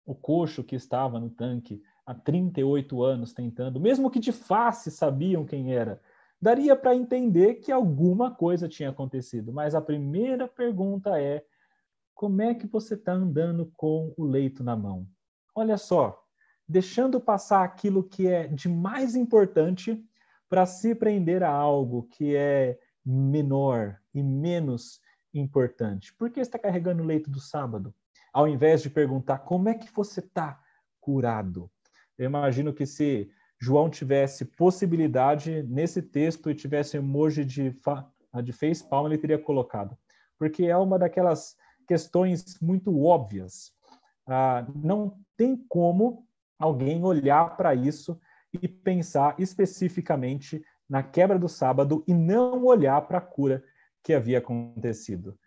O coxo que estava no tanque há 38 anos tentando, mesmo que de face sabiam quem era, daria para entender que alguma coisa tinha acontecido. Mas a primeira pergunta é: como é que você está andando com o leito na mão? Olha só, deixando passar aquilo que é de mais importante para se prender a algo que é menor e menos importante. Por que está carregando o leito do sábado? Ao invés de perguntar como é que você está curado. Eu imagino que se João tivesse possibilidade nesse texto e tivesse emoji de, de face palm, ele teria colocado. Porque é uma daquelas questões muito óbvias. Ah, não tem como alguém olhar para isso e pensar especificamente na quebra do sábado e não olhar para a cura que havia acontecido.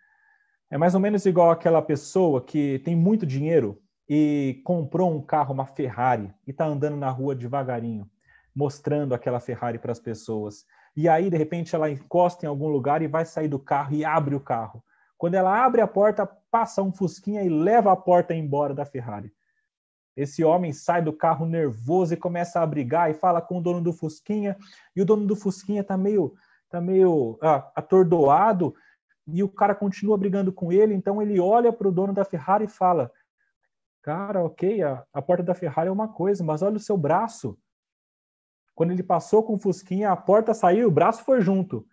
É mais ou menos igual aquela pessoa que tem muito dinheiro e comprou um carro, uma Ferrari, e está andando na rua devagarinho, mostrando aquela Ferrari para as pessoas. E aí, de repente, ela encosta em algum lugar e vai sair do carro e abre o carro. Quando ela abre a porta, passa um fusquinha e leva a porta embora da Ferrari. Esse homem sai do carro nervoso e começa a brigar e fala com o dono do Fusquinha, e o dono do Fusquinha tá meio, tá meio ah, atordoado, e o cara continua brigando com ele, então ele olha para o dono da Ferrari e fala: Cara, ok, a, a porta da Ferrari é uma coisa, mas olha o seu braço. Quando ele passou com o Fusquinha, a porta saiu, o braço foi junto.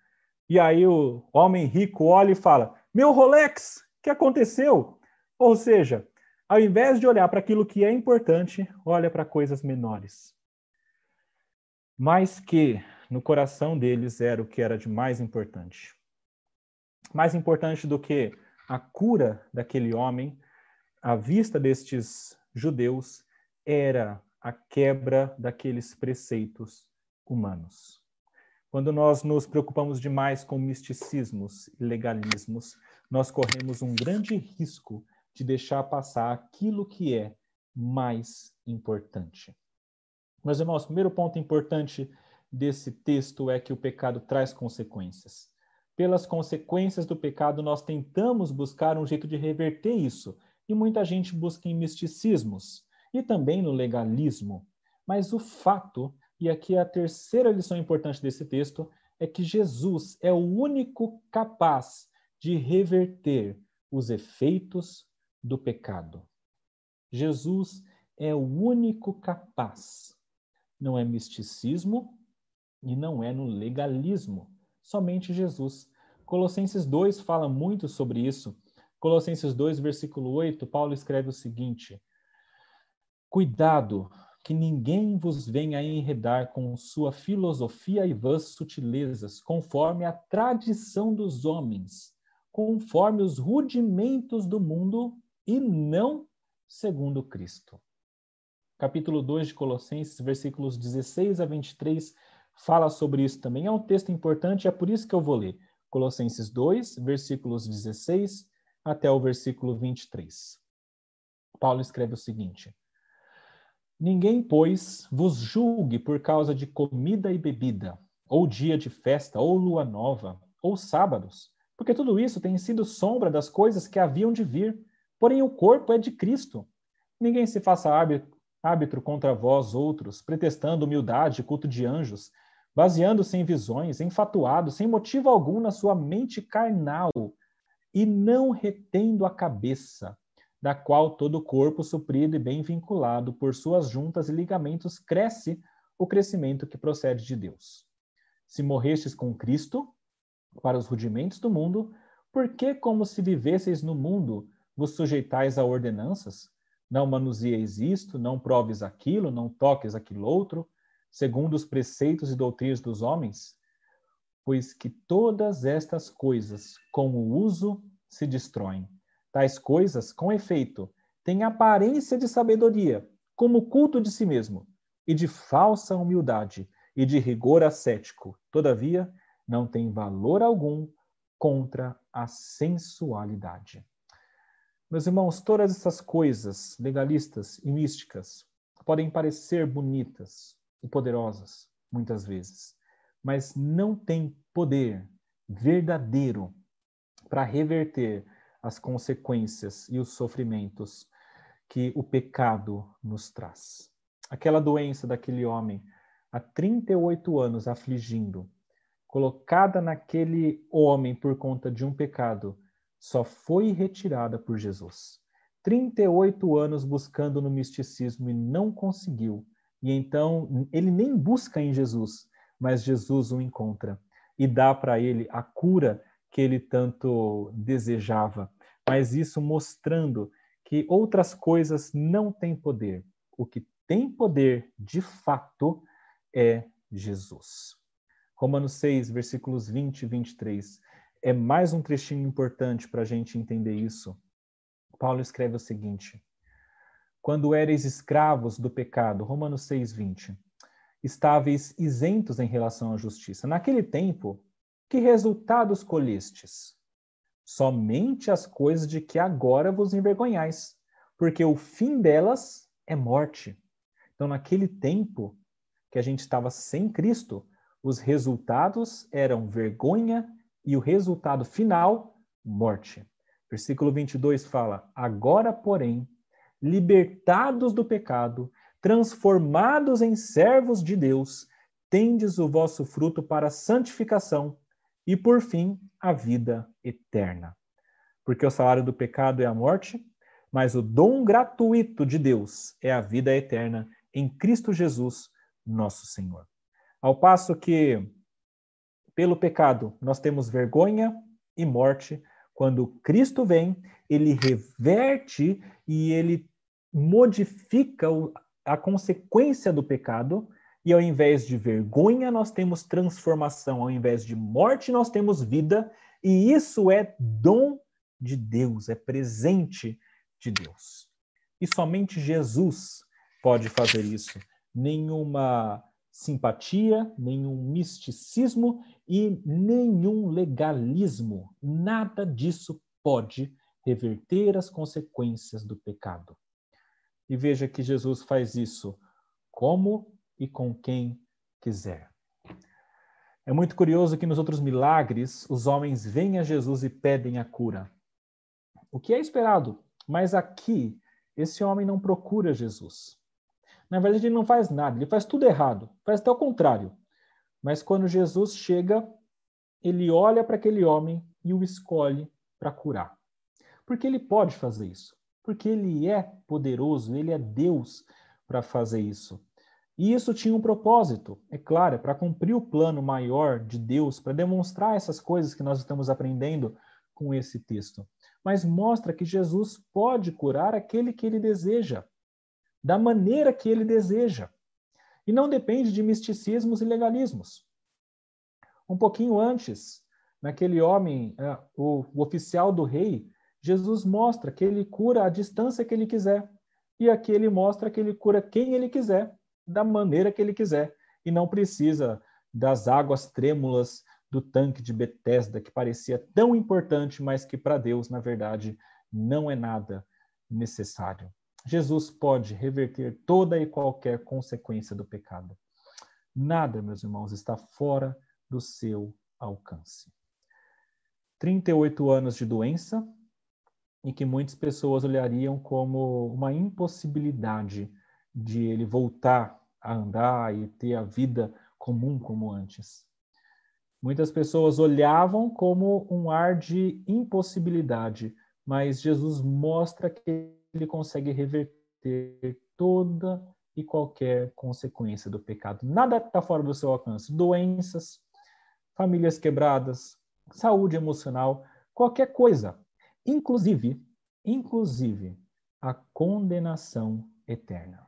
E aí o homem rico olha e fala: Meu Rolex, o que aconteceu? Ou seja, ao invés de olhar para aquilo que é importante, olha para coisas menores. Mas que no coração deles era o que era de mais importante. Mais importante do que a cura daquele homem, à vista destes judeus, era a quebra daqueles preceitos humanos. Quando nós nos preocupamos demais com misticismos e legalismos, nós corremos um grande risco de deixar passar aquilo que é mais importante. Meus irmãos, o primeiro ponto importante desse texto é que o pecado traz consequências. Pelas consequências do pecado, nós tentamos buscar um jeito de reverter isso. E muita gente busca em misticismos e também no legalismo. Mas o fato, e aqui é a terceira lição importante desse texto, é que Jesus é o único capaz de reverter os efeitos do pecado. Jesus é o único capaz. Não é misticismo e não é no legalismo. Somente Jesus. Colossenses 2 fala muito sobre isso. Colossenses 2, versículo 8, Paulo escreve o seguinte: Cuidado, que ninguém vos venha enredar com sua filosofia e vãs sutilezas, conforme a tradição dos homens, conforme os rudimentos do mundo e não segundo Cristo. Capítulo 2 de Colossenses, versículos 16 a 23, fala sobre isso também. É um texto importante, é por isso que eu vou ler. Colossenses 2, versículos 16 até o versículo 23. Paulo escreve o seguinte: Ninguém, pois, vos julgue por causa de comida e bebida, ou dia de festa, ou lua nova, ou sábados, porque tudo isso tem sido sombra das coisas que haviam de vir Porém, o corpo é de Cristo. Ninguém se faça árbitro contra vós outros, pretextando humildade e culto de anjos, baseando-se em visões, enfatuado, sem motivo algum na sua mente carnal, e não retendo a cabeça, da qual todo o corpo, suprido e bem vinculado por suas juntas e ligamentos, cresce o crescimento que procede de Deus. Se morrestes com Cristo, para os rudimentos do mundo, por que, como se vivesseis no mundo, vos sujeitais a ordenanças? Não manusieis isto, não proves aquilo, não toques aquilo outro, segundo os preceitos e doutrinas dos homens? Pois que todas estas coisas, com o uso, se destroem. Tais coisas, com efeito, têm aparência de sabedoria, como culto de si mesmo, e de falsa humildade, e de rigor ascético. Todavia, não tem valor algum contra a sensualidade. Meus irmãos, todas essas coisas legalistas e místicas podem parecer bonitas e poderosas, muitas vezes, mas não têm poder verdadeiro para reverter as consequências e os sofrimentos que o pecado nos traz. Aquela doença daquele homem, há 38 anos afligindo, colocada naquele homem por conta de um pecado, só foi retirada por Jesus. 38 anos buscando no misticismo e não conseguiu. E então ele nem busca em Jesus, mas Jesus o encontra. e dá para ele a cura que ele tanto desejava. Mas isso mostrando que outras coisas não têm poder. O que tem poder, de fato, é Jesus. Romanos 6, versículos 20 e 23. É mais um trechinho importante para a gente entender isso. Paulo escreve o seguinte: Quando eres escravos do pecado, Romanos 6, 20, estáveis isentos em relação à justiça. Naquele tempo, que resultados colhestes? Somente as coisas de que agora vos envergonhais, porque o fim delas é morte. Então, naquele tempo que a gente estava sem Cristo, os resultados eram vergonha e o resultado final, morte. Versículo 22 fala: Agora, porém, libertados do pecado, transformados em servos de Deus, tendes o vosso fruto para a santificação e, por fim, a vida eterna. Porque o salário do pecado é a morte, mas o dom gratuito de Deus é a vida eterna em Cristo Jesus, nosso Senhor. Ao passo que, pelo pecado, nós temos vergonha e morte, quando Cristo vem, ele reverte e ele modifica a consequência do pecado, e ao invés de vergonha, nós temos transformação, ao invés de morte, nós temos vida, e isso é dom de Deus, é presente de Deus. E somente Jesus pode fazer isso. Nenhuma simpatia, nenhum misticismo e nenhum legalismo. Nada disso pode reverter as consequências do pecado. E veja que Jesus faz isso como e com quem quiser. É muito curioso que nos outros milagres os homens vêm a Jesus e pedem a cura. O que é esperado, mas aqui esse homem não procura Jesus. Na verdade, ele não faz nada, ele faz tudo errado, faz até o contrário. Mas quando Jesus chega, ele olha para aquele homem e o escolhe para curar. Porque ele pode fazer isso. Porque ele é poderoso, ele é Deus para fazer isso. E isso tinha um propósito, é claro, para cumprir o plano maior de Deus, para demonstrar essas coisas que nós estamos aprendendo com esse texto. Mas mostra que Jesus pode curar aquele que ele deseja, da maneira que ele deseja. E não depende de misticismos e legalismos. Um pouquinho antes, naquele homem, é, o, o oficial do rei, Jesus mostra que ele cura a distância que ele quiser. E aqui ele mostra que ele cura quem ele quiser da maneira que ele quiser e não precisa das águas trêmulas do tanque de Betesda que parecia tão importante, mas que para Deus, na verdade, não é nada necessário. Jesus pode reverter toda e qualquer consequência do pecado. Nada, meus irmãos, está fora do seu alcance. 38 anos de doença e que muitas pessoas olhariam como uma impossibilidade de ele voltar a andar e ter a vida comum como antes. Muitas pessoas olhavam como um ar de impossibilidade, mas Jesus mostra que ele consegue reverter toda e qualquer consequência do pecado. Nada está fora do seu alcance. Doenças, famílias quebradas, saúde emocional, qualquer coisa. Inclusive, inclusive a condenação eterna.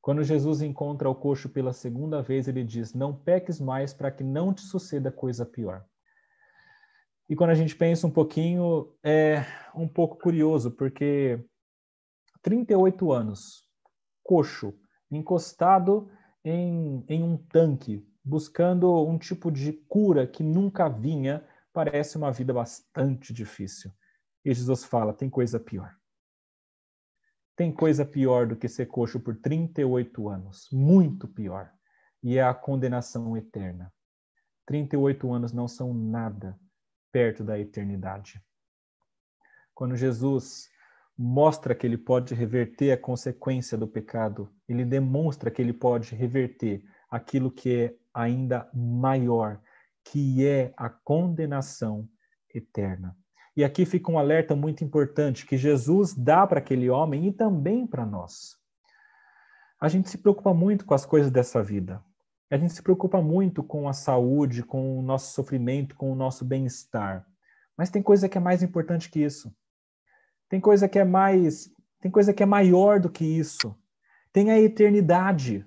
Quando Jesus encontra o coxo pela segunda vez, ele diz: Não peques mais para que não te suceda coisa pior. E quando a gente pensa um pouquinho, é um pouco curioso, porque 38 anos, coxo, encostado em, em um tanque, buscando um tipo de cura que nunca vinha, parece uma vida bastante difícil. E Jesus fala: tem coisa pior. Tem coisa pior do que ser coxo por 38 anos, muito pior, e é a condenação eterna. 38 anos não são nada perto da eternidade. Quando Jesus mostra que ele pode reverter a consequência do pecado, ele demonstra que ele pode reverter aquilo que é ainda maior, que é a condenação eterna. E aqui fica um alerta muito importante que Jesus dá para aquele homem e também para nós. A gente se preocupa muito com as coisas dessa vida. A gente se preocupa muito com a saúde, com o nosso sofrimento, com o nosso bem-estar. Mas tem coisa que é mais importante que isso. Tem coisa que é mais, tem coisa que é maior do que isso. Tem a eternidade.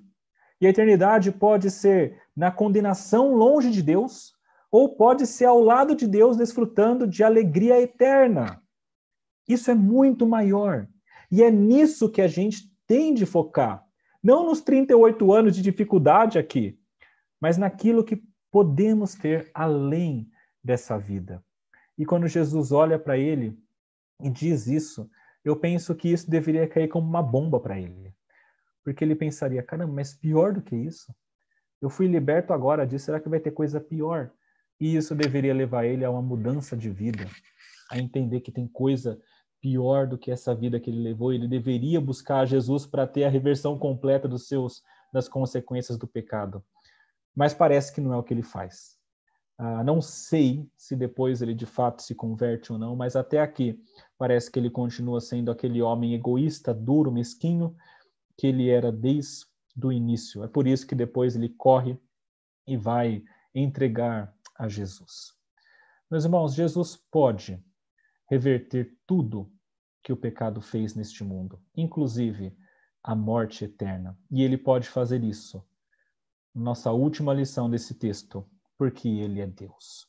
E a eternidade pode ser na condenação longe de Deus, ou pode ser ao lado de Deus desfrutando de alegria eterna. Isso é muito maior. E é nisso que a gente tem de focar. Não nos 38 anos de dificuldade aqui, mas naquilo que podemos ter além dessa vida. E quando Jesus olha para ele e diz isso, eu penso que isso deveria cair como uma bomba para ele. Porque ele pensaria: caramba, mas pior do que isso? Eu fui liberto agora disso, será que vai ter coisa pior? E isso deveria levar ele a uma mudança de vida, a entender que tem coisa pior do que essa vida que ele levou. Ele deveria buscar Jesus para ter a reversão completa dos seus das consequências do pecado. Mas parece que não é o que ele faz. Ah, não sei se depois ele de fato se converte ou não, mas até aqui parece que ele continua sendo aquele homem egoísta, duro, mesquinho que ele era desde o início. É por isso que depois ele corre e vai entregar a Jesus. Meus irmãos, Jesus pode reverter tudo que o pecado fez neste mundo, inclusive a morte eterna. E ele pode fazer isso. Nossa última lição desse texto, porque ele é Deus.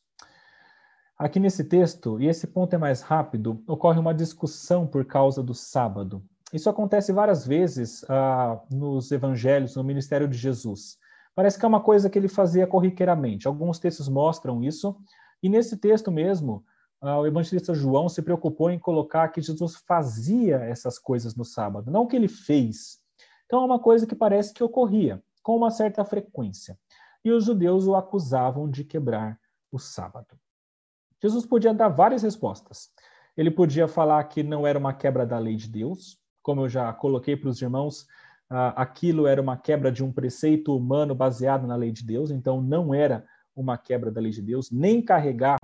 Aqui nesse texto, e esse ponto é mais rápido, ocorre uma discussão por causa do sábado. Isso acontece várias vezes ah, nos evangelhos, no ministério de Jesus. Parece que é uma coisa que ele fazia corriqueiramente. Alguns textos mostram isso, e nesse texto mesmo, ah, o evangelista João se preocupou em colocar que Jesus fazia essas coisas no sábado, não que ele fez. Então é uma coisa que parece que ocorria com uma certa frequência. E os judeus o acusavam de quebrar o sábado. Jesus podia dar várias respostas. Ele podia falar que não era uma quebra da lei de Deus, como eu já coloquei para os irmãos, aquilo era uma quebra de um preceito humano baseado na lei de Deus, então não era uma quebra da lei de Deus, nem carregar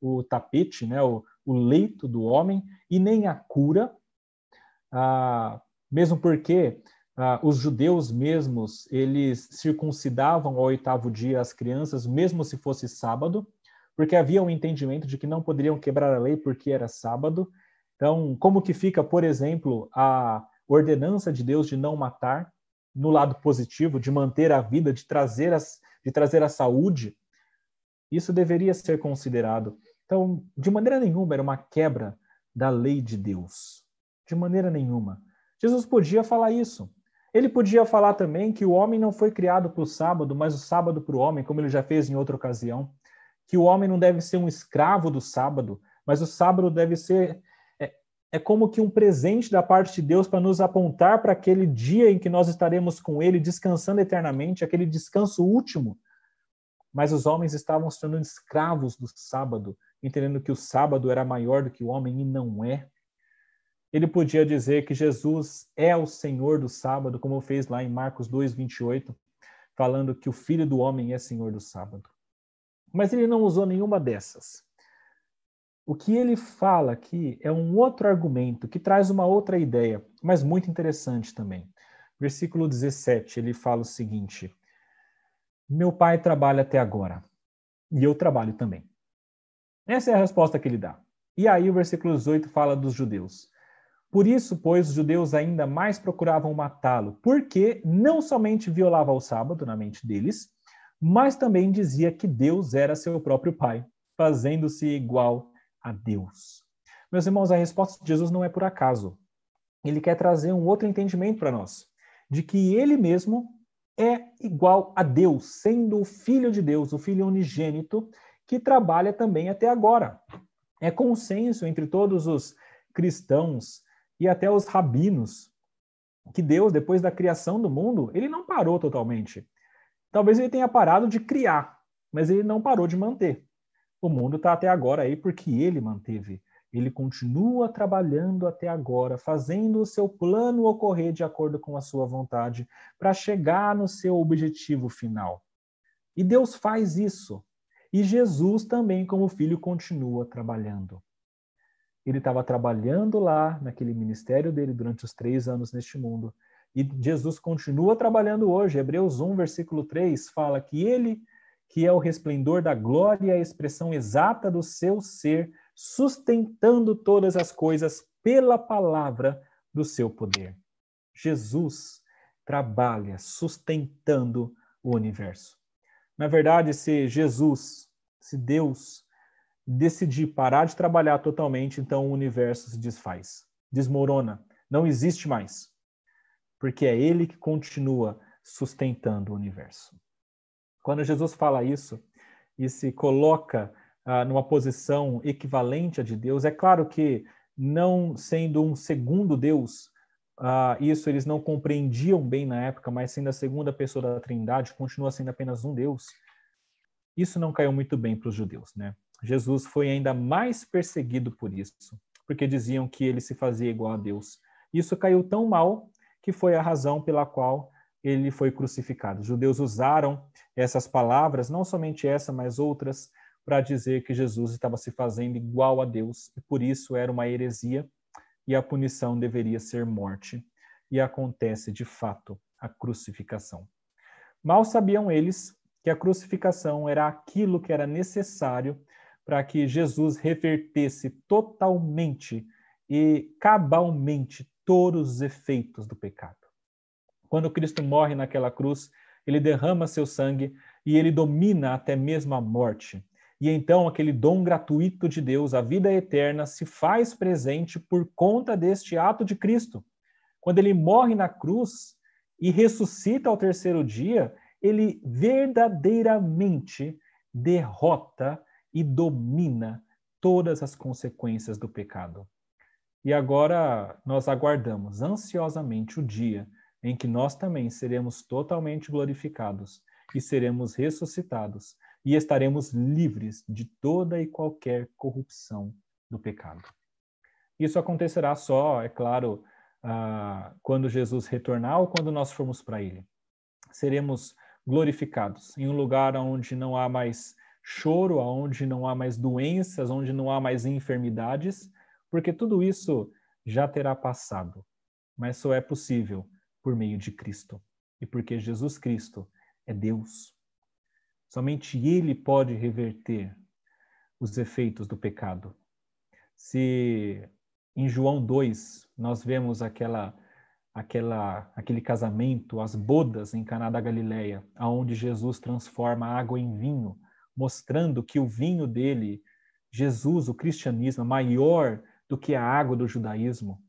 o tapete, né, o, o leito do homem, e nem a cura, ah, mesmo porque ah, os judeus mesmos, eles circuncidavam ao oitavo dia as crianças, mesmo se fosse sábado, porque havia um entendimento de que não poderiam quebrar a lei porque era sábado. Então, como que fica, por exemplo, a ordenança de Deus de não matar, no lado positivo, de manter a vida, de trazer, as, de trazer a saúde, isso deveria ser considerado. Então, de maneira nenhuma era uma quebra da lei de Deus. De maneira nenhuma. Jesus podia falar isso. Ele podia falar também que o homem não foi criado para o sábado, mas o sábado para o homem, como ele já fez em outra ocasião. Que o homem não deve ser um escravo do sábado, mas o sábado deve ser. É, como que um presente da parte de Deus para nos apontar para aquele dia em que nós estaremos com Ele, descansando eternamente, aquele descanso último. Mas os homens estavam se tornando escravos do sábado, entendendo que o sábado era maior do que o homem e não é. Ele podia dizer que Jesus é o Senhor do sábado, como fez lá em Marcos 2, 28, falando que o Filho do Homem é Senhor do sábado. Mas ele não usou nenhuma dessas. O que ele fala aqui é um outro argumento que traz uma outra ideia, mas muito interessante também. Versículo 17, ele fala o seguinte: Meu pai trabalha até agora, e eu trabalho também. Essa é a resposta que ele dá. E aí o versículo 18 fala dos judeus. Por isso, pois, os judeus ainda mais procuravam matá-lo, porque não somente violava o sábado na mente deles, mas também dizia que Deus era seu próprio pai, fazendo-se igual a Deus. Meus irmãos, a resposta de Jesus não é por acaso. Ele quer trazer um outro entendimento para nós, de que ele mesmo é igual a Deus, sendo o filho de Deus, o filho unigênito, que trabalha também até agora. É consenso entre todos os cristãos e até os rabinos que Deus, depois da criação do mundo, ele não parou totalmente. Talvez ele tenha parado de criar, mas ele não parou de manter. O mundo está até agora aí porque ele manteve. Ele continua trabalhando até agora, fazendo o seu plano ocorrer de acordo com a sua vontade, para chegar no seu objetivo final. E Deus faz isso e Jesus também, como filho, continua trabalhando. Ele estava trabalhando lá, naquele ministério dele, durante os três anos neste mundo. E Jesus continua trabalhando hoje. Hebreus 1, versículo 3 fala que ele, que é o resplendor da glória e a expressão exata do seu ser, sustentando todas as coisas pela palavra do seu poder. Jesus trabalha sustentando o universo. Na verdade, se Jesus, se Deus decidir parar de trabalhar totalmente, então o universo se desfaz, desmorona, não existe mais. Porque é ele que continua sustentando o universo. Quando Jesus fala isso e se coloca ah, numa posição equivalente à de Deus, é claro que não sendo um segundo Deus, ah, isso eles não compreendiam bem na época, mas sendo a segunda pessoa da Trindade, continua sendo apenas um Deus. Isso não caiu muito bem para os judeus, né? Jesus foi ainda mais perseguido por isso, porque diziam que ele se fazia igual a Deus. Isso caiu tão mal que foi a razão pela qual ele foi crucificado. Os judeus usaram essas palavras, não somente essa, mas outras, para dizer que Jesus estava se fazendo igual a Deus, e por isso era uma heresia e a punição deveria ser morte. E acontece de fato a crucificação. Mal sabiam eles que a crucificação era aquilo que era necessário para que Jesus revertesse totalmente e cabalmente todos os efeitos do pecado. Quando Cristo morre naquela cruz, ele derrama seu sangue e ele domina até mesmo a morte. E então aquele dom gratuito de Deus, a vida eterna, se faz presente por conta deste ato de Cristo. Quando ele morre na cruz e ressuscita ao terceiro dia, ele verdadeiramente derrota e domina todas as consequências do pecado. E agora nós aguardamos ansiosamente o dia em que nós também seremos totalmente glorificados e seremos ressuscitados e estaremos livres de toda e qualquer corrupção do pecado. Isso acontecerá só, é claro, uh, quando Jesus retornar ou quando nós formos para Ele. Seremos glorificados em um lugar onde não há mais choro, onde não há mais doenças, onde não há mais enfermidades, porque tudo isso já terá passado. Mas só é possível por meio de Cristo e porque Jesus Cristo é Deus. Somente Ele pode reverter os efeitos do pecado. Se em João 2 nós vemos aquela, aquela, aquele casamento, as bodas em Caná da Galileia, aonde Jesus transforma a água em vinho, mostrando que o vinho dele, Jesus, o cristianismo, é maior do que a água do judaísmo.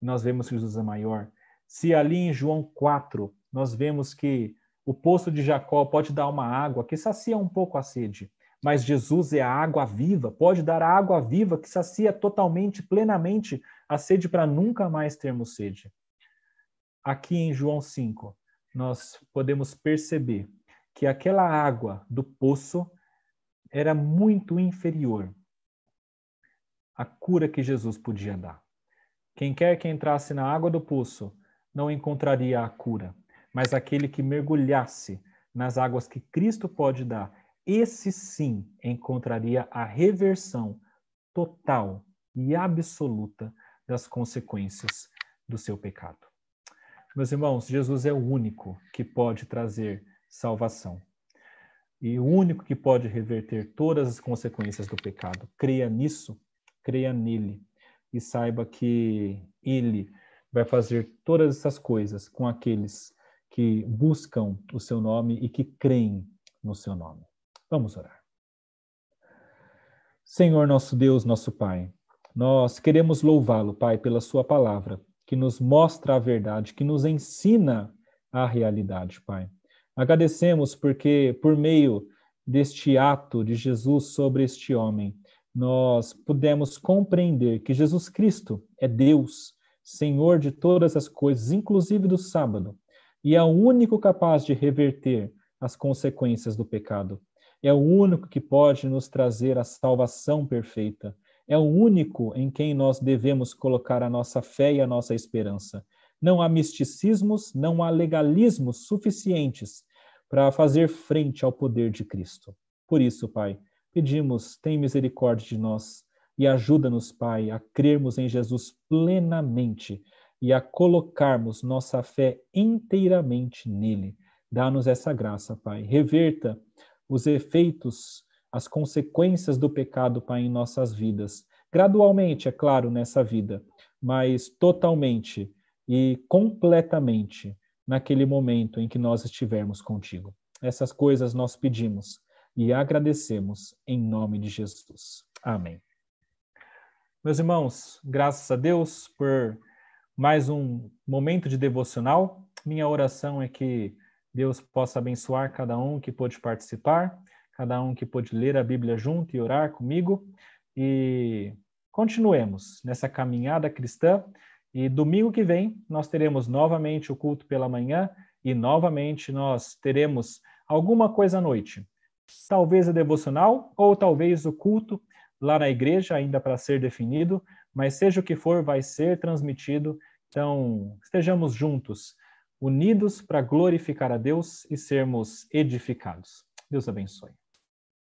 Nós vemos que Jesus é maior. Se ali em João 4 nós vemos que o poço de Jacó pode dar uma água que sacia um pouco a sede, mas Jesus é a água viva, pode dar a água viva que sacia totalmente, plenamente a sede para nunca mais termos sede. Aqui em João 5, nós podemos perceber que aquela água do poço era muito inferior à cura que Jesus podia dar. Quem quer que entrasse na água do poço não encontraria a cura mas aquele que mergulhasse nas águas que Cristo pode dar, esse sim encontraria a reversão total e absoluta das consequências do seu pecado. Meus irmãos, Jesus é o único que pode trazer salvação. E o único que pode reverter todas as consequências do pecado. Creia nisso, creia nele e saiba que ele vai fazer todas essas coisas com aqueles que buscam o seu nome e que creem no seu nome. Vamos orar. Senhor nosso Deus, nosso Pai, nós queremos louvá-lo, Pai, pela Sua palavra, que nos mostra a verdade, que nos ensina a realidade, Pai. Agradecemos porque, por meio deste ato de Jesus sobre este homem, nós pudemos compreender que Jesus Cristo é Deus, Senhor de todas as coisas, inclusive do sábado, e é o único capaz de reverter as consequências do pecado. É o único que pode nos trazer a salvação perfeita. É o único em quem nós devemos colocar a nossa fé e a nossa esperança. Não há misticismos, não há legalismos suficientes para fazer frente ao poder de Cristo. Por isso, Pai, pedimos, tem misericórdia de nós e ajuda-nos, Pai, a crermos em Jesus plenamente e a colocarmos nossa fé inteiramente nele. Dá-nos essa graça, Pai. Reverta os efeitos, as consequências do pecado, Pai, em nossas vidas. Gradualmente, é claro, nessa vida, mas totalmente e completamente naquele momento em que nós estivermos contigo. Essas coisas nós pedimos e agradecemos em nome de Jesus. Amém. Meus irmãos, graças a Deus por mais um momento de devocional. Minha oração é que Deus possa abençoar cada um que pôde participar, cada um que pôde ler a Bíblia junto e orar comigo. E continuemos nessa caminhada cristã. E domingo que vem nós teremos novamente o culto pela manhã e novamente nós teremos alguma coisa à noite. Talvez a devocional ou talvez o culto lá na igreja, ainda para ser definido, mas seja o que for, vai ser transmitido. Então, estejamos juntos, unidos para glorificar a Deus e sermos edificados. Deus abençoe.